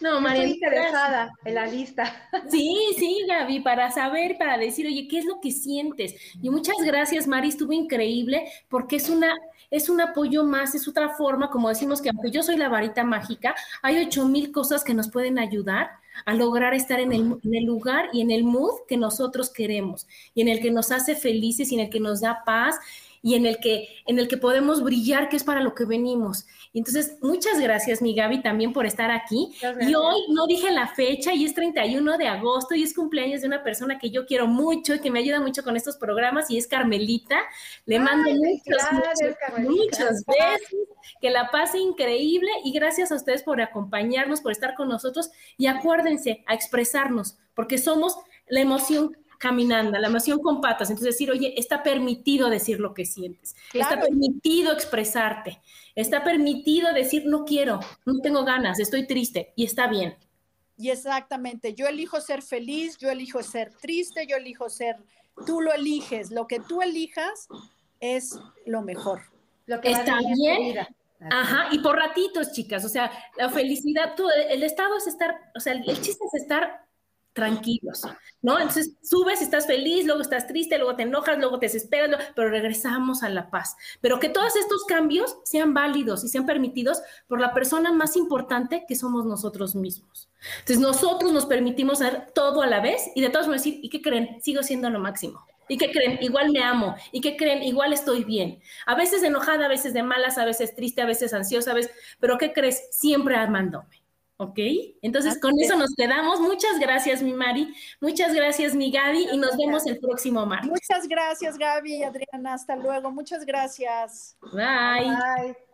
No, María. Estoy interesada en la lista. Sí, sí, Gaby, para saber, para decir, oye, ¿qué es lo que sientes? Y muchas gracias, Mari, estuvo increíble porque es una es un apoyo más, es otra forma, como decimos que aunque yo soy la varita mágica, hay ocho mil cosas que nos pueden ayudar a lograr estar en el, en el, lugar y en el mood que nosotros queremos y en el que nos hace felices y en el que nos da paz y en el que, en el que podemos brillar, que es para lo que venimos. Entonces, muchas gracias, mi Gaby, también por estar aquí. Y hoy no dije la fecha y es 31 de agosto y es cumpleaños de una persona que yo quiero mucho y que me ayuda mucho con estos programas y es Carmelita. Le mando muchos, muchos, besos, que la pase increíble y gracias a ustedes por acompañarnos, por estar con nosotros y acuérdense a expresarnos, porque somos la emoción caminando, la emoción con patas. Entonces decir, oye, está permitido decir lo que sientes, está permitido expresarte, está permitido decir, no quiero, no tengo ganas, estoy triste y está bien. Y exactamente, yo elijo ser feliz, yo elijo ser triste, yo elijo ser, tú lo eliges, lo que tú elijas es lo mejor. Lo que está bien. Ajá, y por ratitos, chicas, o sea, la felicidad, tú, el estado es estar, o sea, el chiste es estar tranquilos, ¿no? Entonces subes, estás feliz, luego estás triste, luego te enojas, luego te desesperas, pero regresamos a la paz. Pero que todos estos cambios sean válidos y sean permitidos por la persona más importante que somos nosotros mismos. Entonces nosotros nos permitimos hacer todo a la vez y de todos modos decir, ¿y qué creen? Sigo siendo lo máximo. ¿Y qué creen? Igual me amo. ¿Y qué creen? Igual estoy bien. A veces enojada, a veces de malas, a veces triste, a veces ansiosa, a veces, pero ¿qué crees? Siempre amándome. ¿Ok? Entonces con eso nos quedamos. Muchas gracias, mi Mari. Muchas gracias, mi Gaby. Y nos vemos el próximo martes. Muchas gracias, Gaby y Adriana. Hasta luego. Muchas gracias. Bye. Bye.